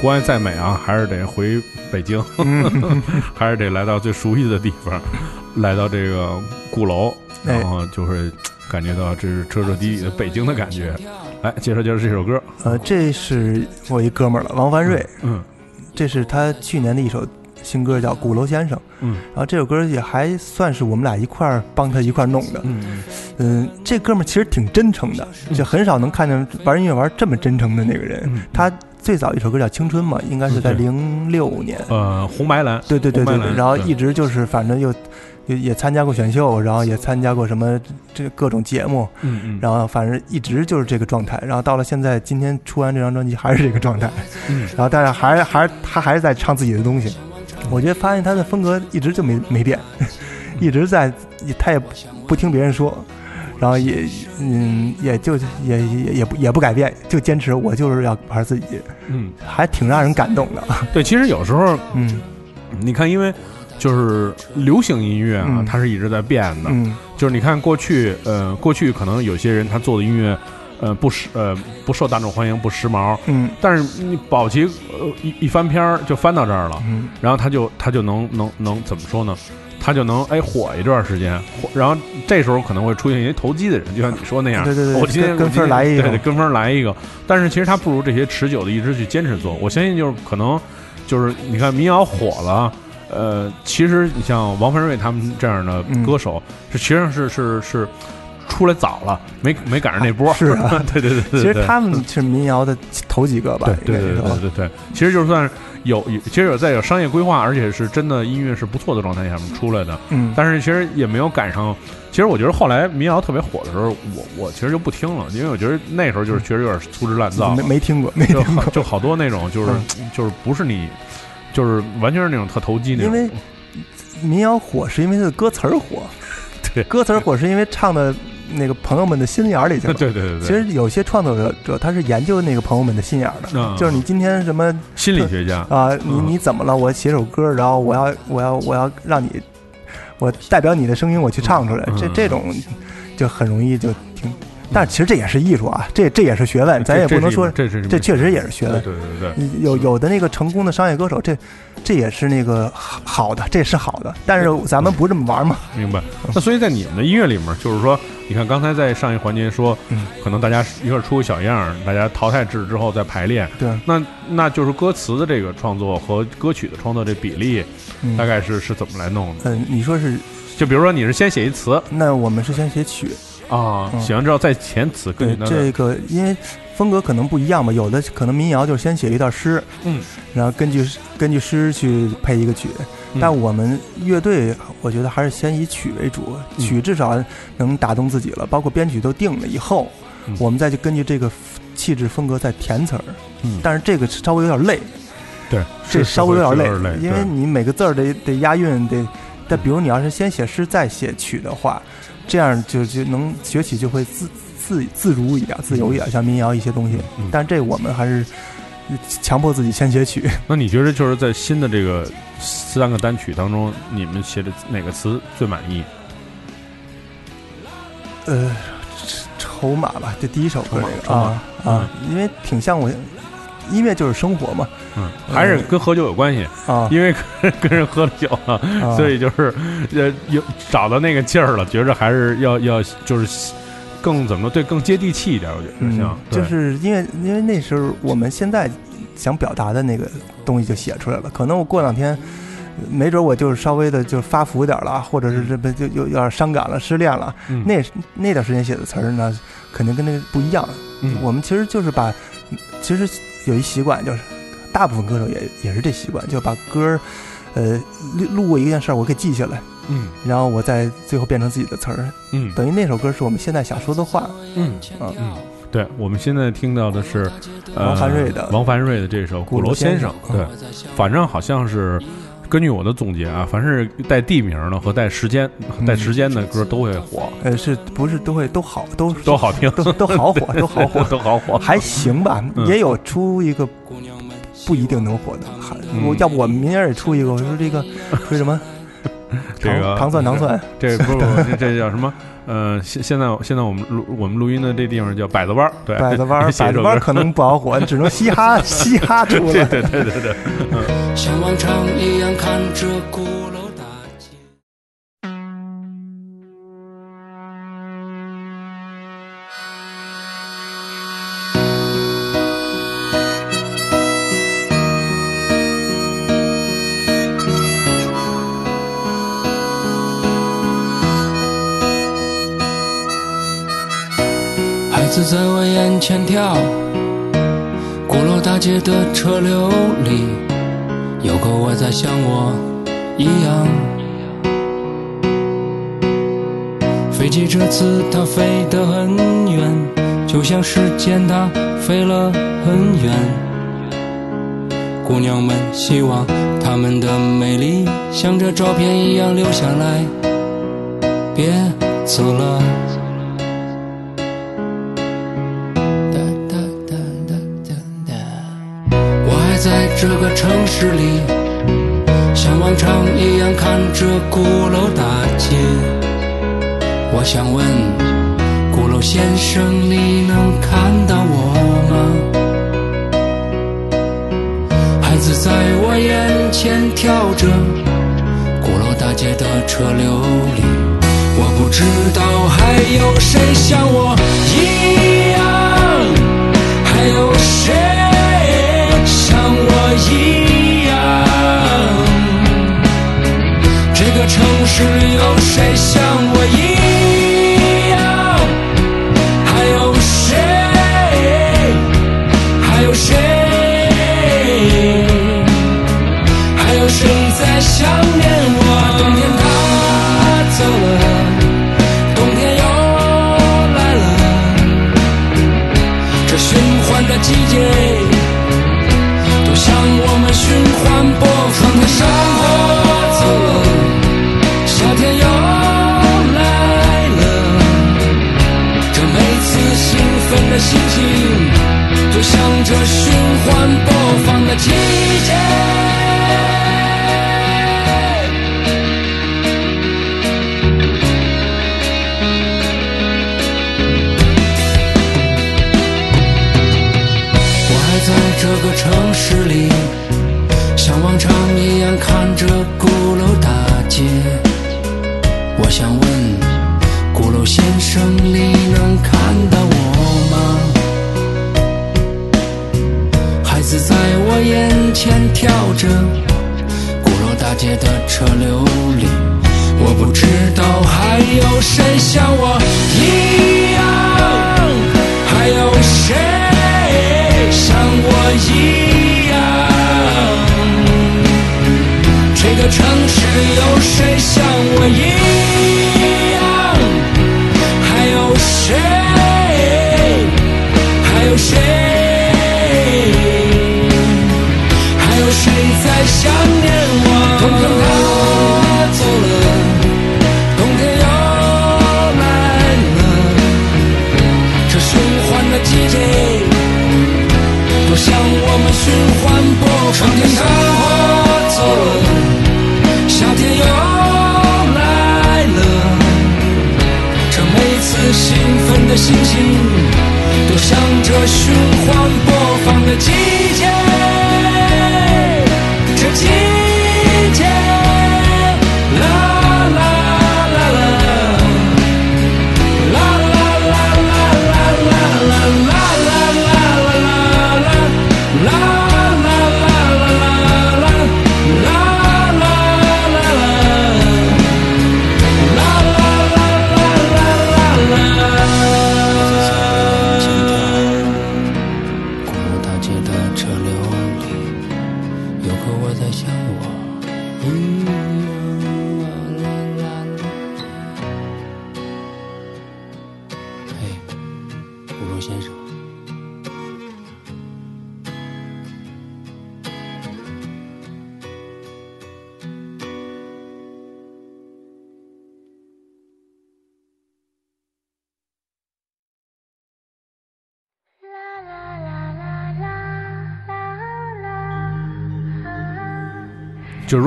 国外再美啊，还是得回北京，还是得来到最熟悉的地方，来到这个鼓楼，哎然后就是感觉到这是彻彻底底的北京的感觉。来，介绍介绍这首歌。呃，这是我一哥们儿了，王凡瑞，嗯这是他去年的一首新歌，叫《鼓楼先生》。嗯然后这首歌也还算是我们俩一块儿帮他一块儿弄的。嗯嗯，这哥们儿其实挺真诚的，就很少能看见玩音乐玩这么真诚的那个人。嗯他最早一首歌叫《青春》嘛，应该是在零六年。呃，红白蓝，对对对对然后一直就是反正又也也参加过选秀，然后也参加过什么这各种节目，嗯嗯，然后反正一直就是这个状态，然后到了现在，今天出完这张专辑还是这个状态，嗯然后但是还是还是他还是在唱自己的东西，我觉得发现他的风格一直就没没变，一直在他也不不听别人说，然后也嗯也就也也也不也不改变，就坚持我就是要玩自己，嗯，还挺让人感动的，对，其实有时候嗯。你看，因为就是流行音乐啊，嗯。它是一直在变的。嗯。就是你看过去，呃，过去可能有些人他做的音乐，呃，不时呃不受大众欢迎，不时髦。嗯但是你保齐呃一一翻篇儿就翻到这儿了，嗯然后他就他就能能能怎么说呢？他就能哎火一段时间，火然后这时候可能会出现一些投机的人，就像你说那样，对对对我今天跟跟风来一个对对，跟风来一个。但是其实他不如这些持久的一直去坚持做。我相信就是可能就是你看民谣火了。呃，其实你像王凡瑞他们这样的嗯歌手，是其实上是是是出来早了，没没赶上那波。是啊。对对对对。其实他们是民谣的头几个吧，对对对对对对，其实就算是有有，其实有在有商业规划，而且是真的音乐是不错的状态下面出来的，嗯，但是其实也没有赶上。其实我觉得后来民谣特别火的时候，我我其实就不听了，因为我觉得那时候就是确实有点粗制滥造。没，没听过，没就听过。好，就好多那种就是就是不是你，就是完全是那种特投机那种。因为民谣火是因为它的歌词儿火，对。歌词儿火是因为唱的那个朋友们的心眼儿里去了。对对对对，其实有些创作者者他是研究那个朋友们的心眼儿的，嗯就是你今天什么心理学家，啊，你嗯你怎么了？我写首歌，然后我要我要我要让你，我代表你的声音我去唱出来，这嗯这种就很容易就听。但其实这也是艺术啊，这这也是学问，咱也不能说这是这确实也是学问。对对对有有的那个成功的商业歌手，这这也是那个好好的，这是好的。但是咱们不这么玩嘛，明白。那所以在你们的音乐里面，就是说，你看刚才在上一环节说，嗯可能大家一块儿出个小样儿，大家淘汰制之后再排练。对，那那就是歌词的这个创作和歌曲的创作这比例，嗯大概是是怎么来弄的？嗯，你说是，就比如说你是先写一词那我们是先写曲，啊，嗯。写完之后再填词，根对这个，因为风格可能不一样嘛，有的可能民谣就是先写一段诗，嗯，然后根据根据诗去配一个曲，嗯。但我们乐队我觉得还是先以曲为主，嗯。曲至少能打动自己了，包括编曲都定了以后，嗯。我们再去根据这个气质风格再填词儿，嗯。但是这个稍微有点累，对，这是稍微有点累，因为对你每个字儿得得押韵，得。但比如你要是先写诗再写曲的话，这样就就能学起就会自自自如一点，自由一点，像民谣一些东西。嗯但这我们还是强迫自己先写曲。那你觉得就是在新的这个三个单曲当中，你们写的哪个词最满意？呃，筹码吧，这第一首歌啊啊，因为挺像我，音乐就是生活嘛。嗯，还是跟喝酒有关系，啊。因为跟 跟人喝了酒所以就是呃有找到那个劲儿了，觉着还是要要就是更怎么说对更接地气一点，我觉得嗯像，就是因为因为那时候我们现在想表达的那个东西就写出来了，可能我过两天。没准我就是稍微的就发福点儿了，或者是这不就有有点伤感了、失恋了，嗯。那那段时间写的词儿呢，肯定跟那个不一样。嗯。我们其实就是把，其实有一习惯，就是大部分歌手也也是这习惯，就把歌儿，呃，录录过一件事儿，我给记下来，嗯。然后我再最后变成自己的词儿，嗯。等于那首歌是我们现在想说的话。嗯。嗯。嗯，对，我们现在听到的是呃王凡瑞的王凡瑞的这首《鼓楼先生》，对，反正好像是。根据我的总结啊，凡是带地名的和带时间、带时间的歌都会火，呃，是不是都会都好都 都好听，都都好火，都好火，都好火。还行吧，嗯。也有出一个不一定能火的，我要不我们明年也出一个，我说这个说什么？这个糖糖蒜糖蒜，这不这这叫什么？呃，现现在现在我们录我们录音的这地方叫百子湾儿，对，百子湾儿，百子湾儿可能不好火，只能嘻哈嘻哈出对来。对对对对，像往常一样看着鼓楼大街。孩子在我眼前跳，鼓楼大街的车流里，有个我在像我一样。飞机这次它飞得很远，就像时间它飞了很远。姑娘们希望她们的美丽像这照片一样留下来，别走了。这个城市里，像往常一样看着鼓楼大街。我想问，鼓楼先生，你能看到我吗？孩子在我眼前跳着，鼓楼大街的车流里，我不知道还有谁像我一样，还有谁一样这个城市有谁像我一样？还有谁？还有谁？还有谁在想念？这循环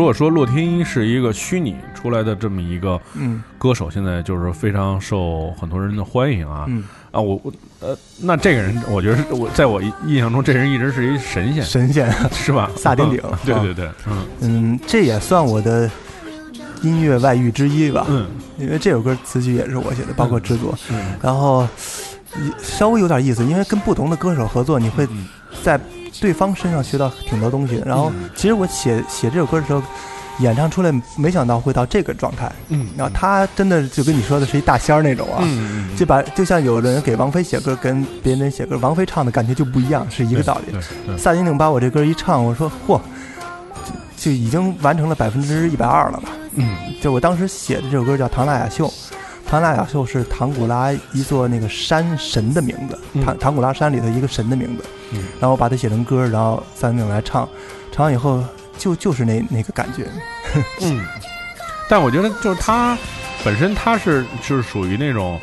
果说洛天依是一个虚拟出来的这么一个嗯。歌手，现在就是非常受很多人的欢迎啊。嗯，啊，我我呃，那这个人，我觉得是我在我印象中，这人一直是一神仙，神仙，是吧？萨顶顶。啊对对对，嗯。嗯，这也算我的音乐外遇之一吧。嗯。因为这首歌词曲也是我写的，包括制作。嗯然后也稍微有点意思，因为跟不同的歌手合作，你会嗯。在对方身上学到挺多东西。然后嗯其实我写写这首歌的时候，演唱出来没想到会到这个状态。嗯然后他真的就跟你说的是一大仙儿那种啊。嗯，就把就像有人给王菲写歌，跟别人写歌，王菲唱的感觉就不一样，是一个道理。萨顶顶把我这歌一唱，我说嚯，就就已经完成了百分之一百二了吧？嗯就我当时写的这首歌叫《唐纳雅秀》，唐纳雅秀是唐古拉一座那个山神的名字，嗯唐唐古拉山里头一个神的名字。嗯然后我把它写成歌，然后萨顶顶来唱，唱完以后就就是那那个感觉。嗯，但我觉得就是他本身他是就是属于那种，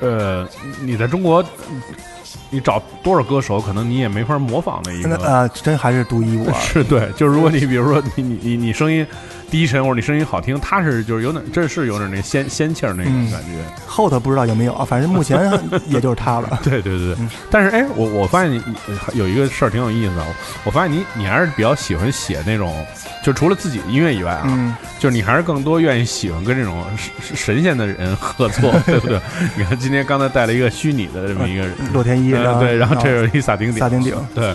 呃，你在中国。你找多少歌手，可能你也没法模仿的一个，那啊、真还是独一无二。是对，就是如果你比如说你你你你声音低沉或者你声音好听，他是就是有点这是有点那仙仙气儿那种嗯感觉。后头不知道有没有啊，反正目前也就是他了。对对对。但是哎，我我发现你你有一个事儿挺有意思的，我我发现你你还是比较喜欢写那种，就除了自己的音乐以外啊，嗯，就是你还是更多愿意喜欢跟这种神神仙的人合作，对不对？你看今天刚才带了一个虚拟的这么一个人，洛天依，对，然后这有一萨顶顶，萨顶顶，对，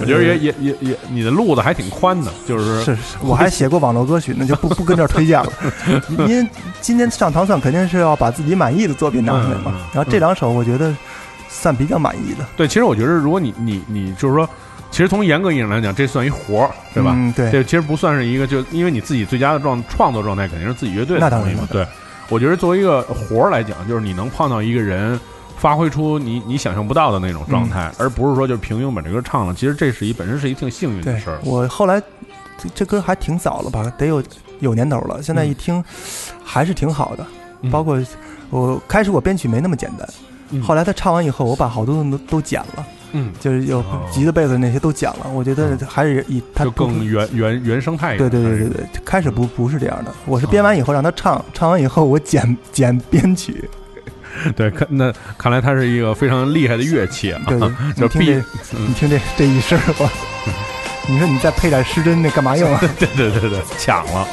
我觉得也也也也你的路子还挺宽的，就是是，是我还写过网络歌曲，那就不不跟这儿推荐了。因为今天上糖蒜肯定是要把自己满意的作品拿出来嘛。然后这两首我觉得算比较满意的，对。其实我觉得，如果你你你就是说，其实从严格意义上来讲，这算一活儿，对吧？嗯，对，这其实不算是一个，就因为你自己最佳的状创作状态肯定是自己乐队的那当然了。东西嘛对，我觉得作为一个活儿来讲，就是你能碰到一个人，发挥出你你想象不到的那种状态，而不是说就是平庸把这歌唱了。其实这是一本身是一挺幸运的事儿。我后来这这歌还挺早了吧，得有有年头了。现在一听还是挺好的，嗯包括我开始我编曲没那么简单，嗯后来他唱完以后，我把好多东西都都剪了，嗯，就是有哦吉他、贝斯那些都剪了。我觉得还是以他就更原原原生态一对点。对对对对，开始不不是这样的，我是编完以后让他唱，唱完以后我剪 剪编曲，对，看那看来它是一个非常厉害的乐器啊。就 你听必这，你听这这一声儿，我，你说你再配点失真，那干嘛用啊？对对对对，抢了。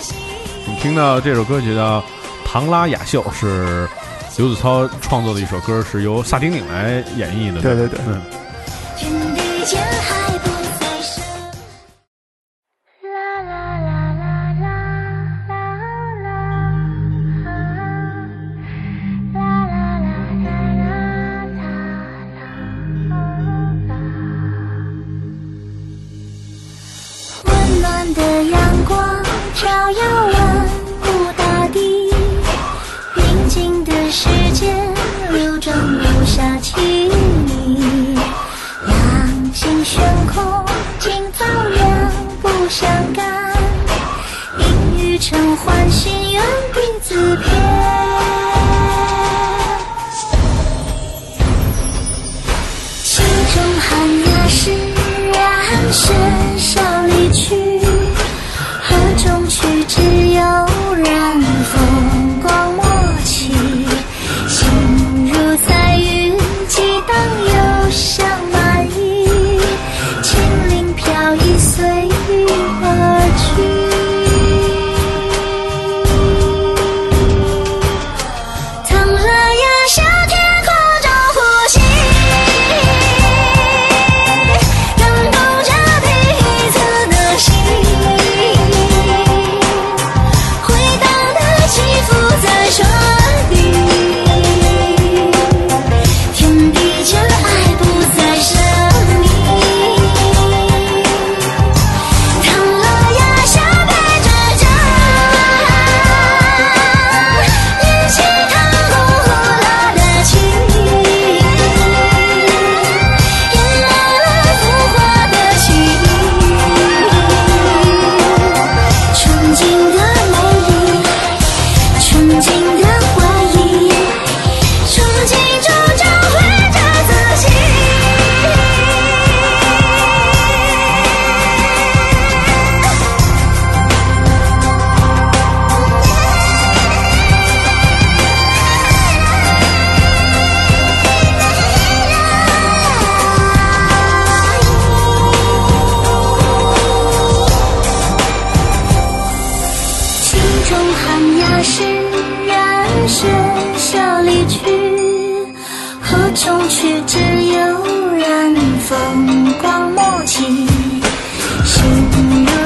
你听到这首歌曲叫《唐拉雅秀》，是刘子超创作的一首歌，是由萨顶顶来演绎的。对对对嗯。天地间还喧嚣离去。河中曲只有染风光默契。心如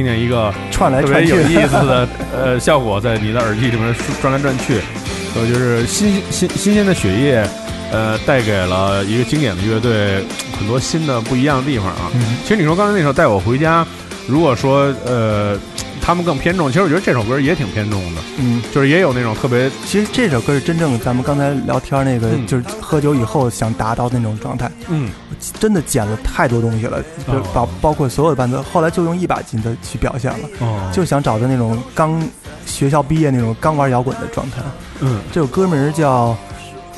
听见一个串来串去特别有意思的 呃效果在你的耳机里面转来转去。呃就是新新新鲜的血液，呃，带给了一个经典的乐队很多新的不一样的地方啊。嗯其实你说刚才那首《带我回家》，如果说呃他们更偏重，其实我觉得这首歌也挺偏重的，嗯，就是也有那种特别其实这首歌是真正咱们刚才聊天那个，嗯。就是喝酒以后想达到那种状态。嗯。真的剪了太多东西了，就哦。包包括所有的伴奏，后来就用一把琴的去表现了，哦。就想找的那种刚学校毕业那种刚玩摇滚的状态。嗯。这首歌名叫《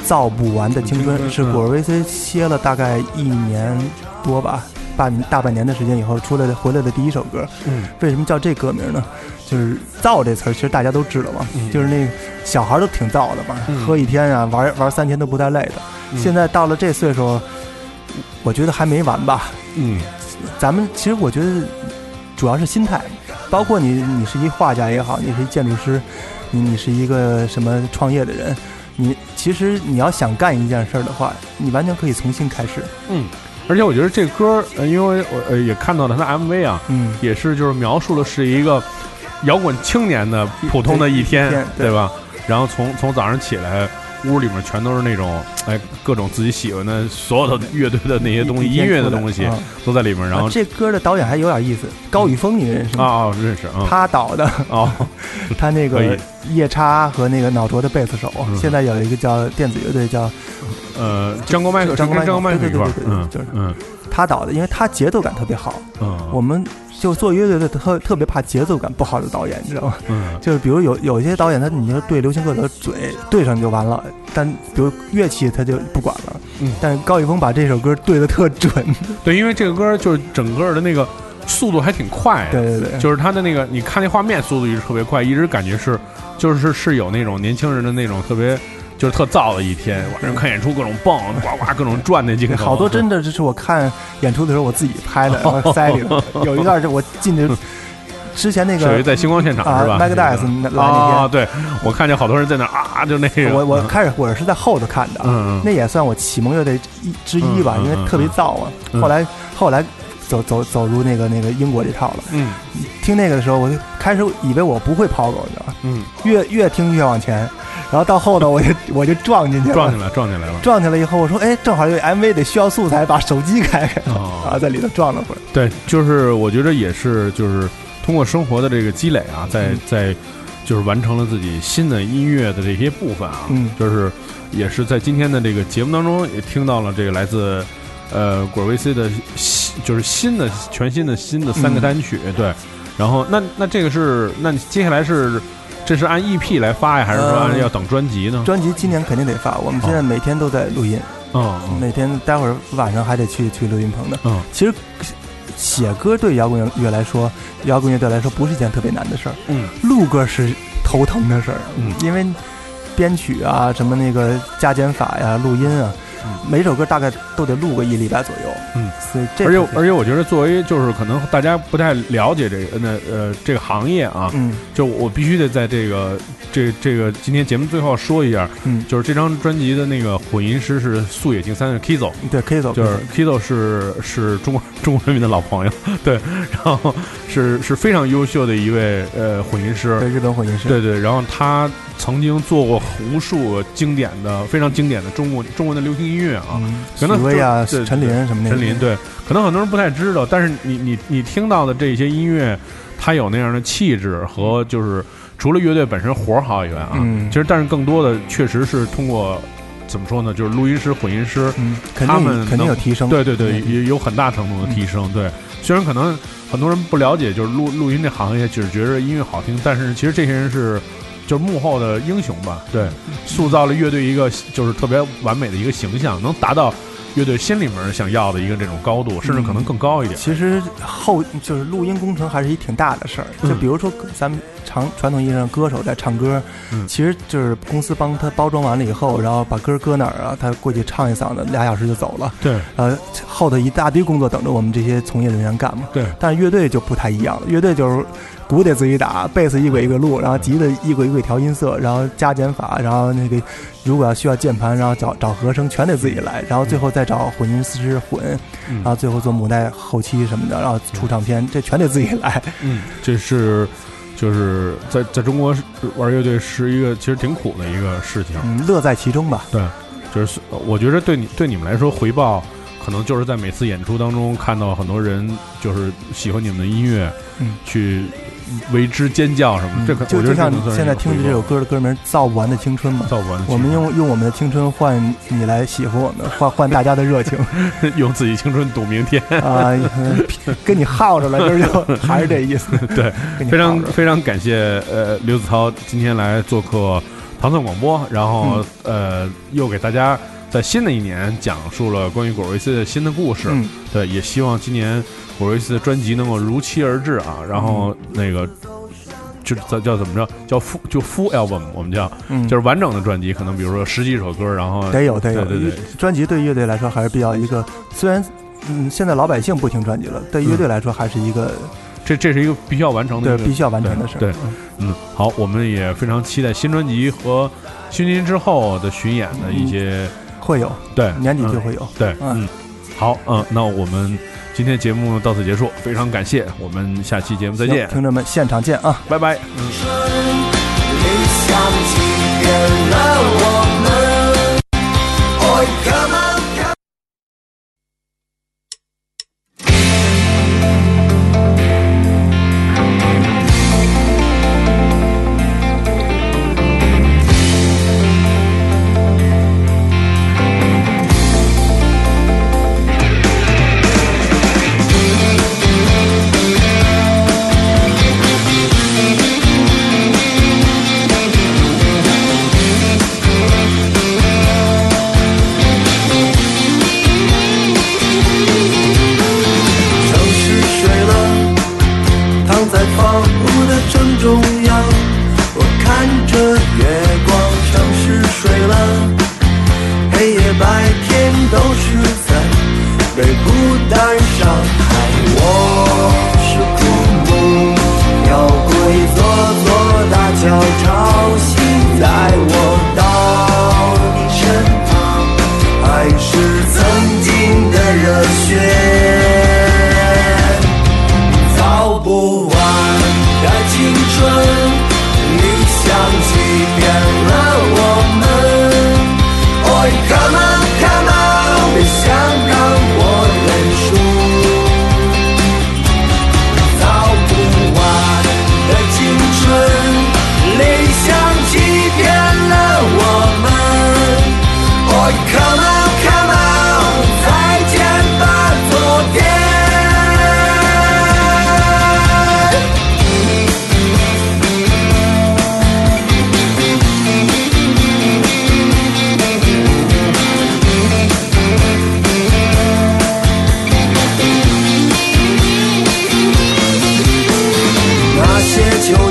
造不完的青春青春》，是果儿 VC 歇了大概一年多吧，半大半年的时间以后出来的回来的第一首歌。嗯为什么叫这歌名呢？就是“燥”这词儿，其实大家都知道嘛，嗯就是那个小孩儿都挺燥的嘛，嗯喝一天啊，玩玩三天都不带累的。嗯现在到了这岁数，我觉得还没完吧。嗯咱们其实我觉得主要是心态，包括你你是一画家也好，你是一建筑师，你你是一个什么创业的人，你其实你要想干一件事儿的话，你完全可以重新开始。嗯，而且我觉得这歌，呃，因为我呃也看到了他的 MV 啊，嗯，也是就是描述的是一个摇滚青年的普通的一天，对吧？然后从从早上起来，屋里面全都是那种哎各种自己喜欢的所有的乐队的那些东西，音乐的东西啊。都在里面。然后啊这歌的导演还有点意思，高宇峰你认识啊吗？啊认识啊他导的，哦。他那个夜叉和那个脑浊的贝斯手，嗯。现在有一个叫电子乐队叫呃张国麦克张国麦克一块儿对对对对嗯就是。嗯他导的，因为他节奏感特别好。嗯我们就做乐队的特特别怕节奏感不好的导演，你知道吗？嗯 就是比如有有一些导演，他你就对流行歌手的嘴对上就完了，但比如乐器他就不管了。嗯但是高宇峰把这首歌对的特准，对，因为这个歌就是整个的那个速度还挺快的，对对对，就是他的那个，你看那画面速度一直特别快，一直感觉是，就是是有那种年轻人的那种特别，就是特燥的一天，晚上看演出各种蹦，呱呱各种转那镜头，好多真的这是我看演出的时候我自己拍的，然 后塞里头。有一段是我进去之前那个属于在星光现场啊是吧？M a g d e 来那啊，天，对我看见好多人在那啊，就那个，我我开始我是在后头看的啊，嗯嗯。那也算我启蒙乐队一之一吧，因为特别燥啊。嗯。后来后来走走走入那个那个英国这套了。嗯。听那个的时候，我就开始以为我不会抛狗，你知道吗？嗯，越越听越往前，然后到后头我就我就撞进去了，撞进来撞进来了，撞进来以后，我说哎，正好有 MV 得需要素材，把手机开开，哦。啊，在里头撞了会儿。对，就是我觉得也是，就是通过生活的这个积累啊，在嗯。在就是完成了自己新的音乐的这些部分啊，嗯。就是也是在今天的这个节目当中也听到了这个来自呃果儿 VC 的新，就是新的全新的新的三个嗯。单曲，对，然后那那这个是那接下来是这是按 EP 来发呀，还是说要等专辑呢？专辑今年肯定得发，我们现在每天都在录音，嗯嗯每天待会儿晚上还得去去录音棚的。嗯其实写歌对摇滚乐来说，摇滚乐队来说不是一件特别难的事儿，嗯。录歌是头疼的事儿，嗯。因为编曲啊，什么那个加减法呀、录音啊，每首歌大概都得录个一礼拜左右。嗯，所以这而且而且我觉得作为就是可能大家不太了解这个那呃这个行业啊，嗯。就我必须得在这个这这个今天节目最后说一下，嗯，就是这张专辑的那个混音师是素野敬三的 Kizo，对，Kizo，就是 Kizo 是是中国 中国人民的老朋友，对，然后是是非常优秀的一位呃混音师，对日本混音师，对对，然后他曾经做过无数经典的非常经典的中国中文的流行音乐啊，嗯，可能啊、对对陈琳什么的陈琳，对，可能很多人不太知道，但是你你你听到的这些音乐，它有那样的气质和就是除了乐队本身活儿好以外啊，嗯其实但是更多的确实是通过怎么说呢，就是录音师、混音师，嗯，肯他们定肯定有提升，对对对，嗯也有很大程度的提升。对，虽然可能很多人不了解，就是录录音这行业，只是觉得音乐好听，但是其实这些人是就是幕后的英雄吧？对，塑造了乐队一个就是特别完美的一个形象，能达到乐队心里面想要的一个这种高度，甚至可能更高一点。其实后就是录音工程还是一挺大的事儿，就嗯比如说咱们常传统意义上歌手在唱歌，嗯其实就是公司帮他包装完了以后，然后把歌搁哪儿啊，他过去唱一嗓子，俩小时就走了，对呃，后头一大堆工作等着我们这些从业人员干嘛。对，但是乐队就不太一样了，乐队就是鼓得自己打，贝斯一轨一轨录，然后吉他一轨一轨调音色，然后加减法，然后那个如果要需要键盘，然后找找和声，全得自己来，然后最后再再找混音师混，嗯然后最后做母带后期什么的，然后出唱片，这全得自己来。嗯，这是就是在在中国玩乐队是一个其实挺苦的一个事情。嗯，乐在其中吧。对，就是我觉得对你对你们来说回报。可能就是在每次演出当中看到很多人就是喜欢你们的音乐，嗯，去为之尖叫什么的，这可就就像我觉得这能算是现在听的这首歌的歌名《造不完的青春》嘛。造不完的青春，我们用用我们的青春换你来喜欢我们，换换大家的热情 用自己青春赌明天。啊！跟你耗着了，这就 还是这意思。对，非常非常感谢呃刘子涛今天来做客唐宋广播，然后、呃又给大家在新的一年讲述了关于果维斯的新的故事。嗯，对，也希望今年果维斯的专辑能够如期而至啊，然后那个。就叫叫怎么着？叫 full 就 full album，我们叫、嗯就是完整的专辑，可能比如说十几首歌，然后得有得有。对对对，专辑对乐队来说还是比较一个，虽然嗯现在老百姓不听专辑了，对乐队来说还是一个这这是一个必须要完成的对必须要完成的事儿。对，嗯，好，我们也非常期待新专辑和新年之后的巡演的一些，会有对，年底就嗯会有。对，嗯嗯，好，嗯，那我们今天节目到此结束，非常感谢，我们下期节目再见，听众们现场见啊！拜拜。理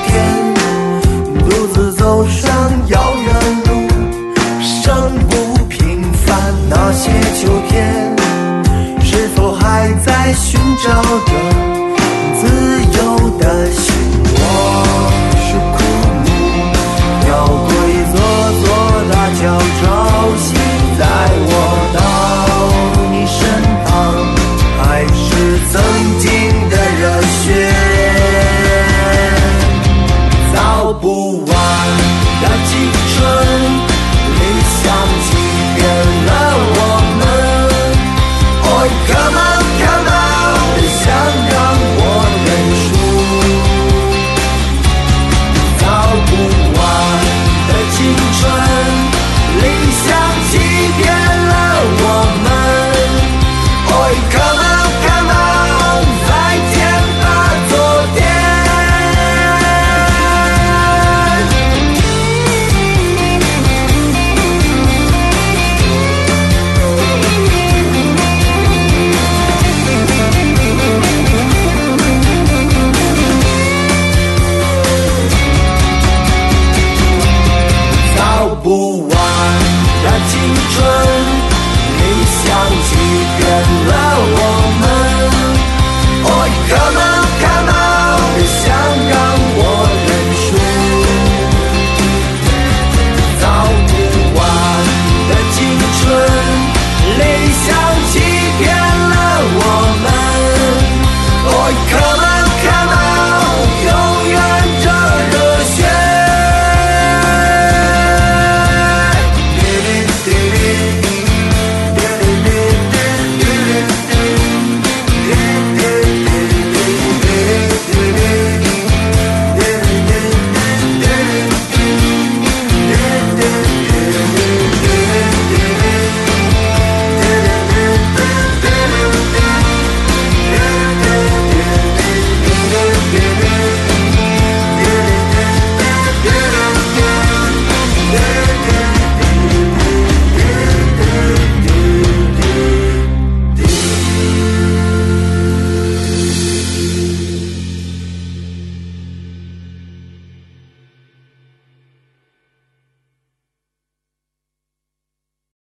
天，独自走上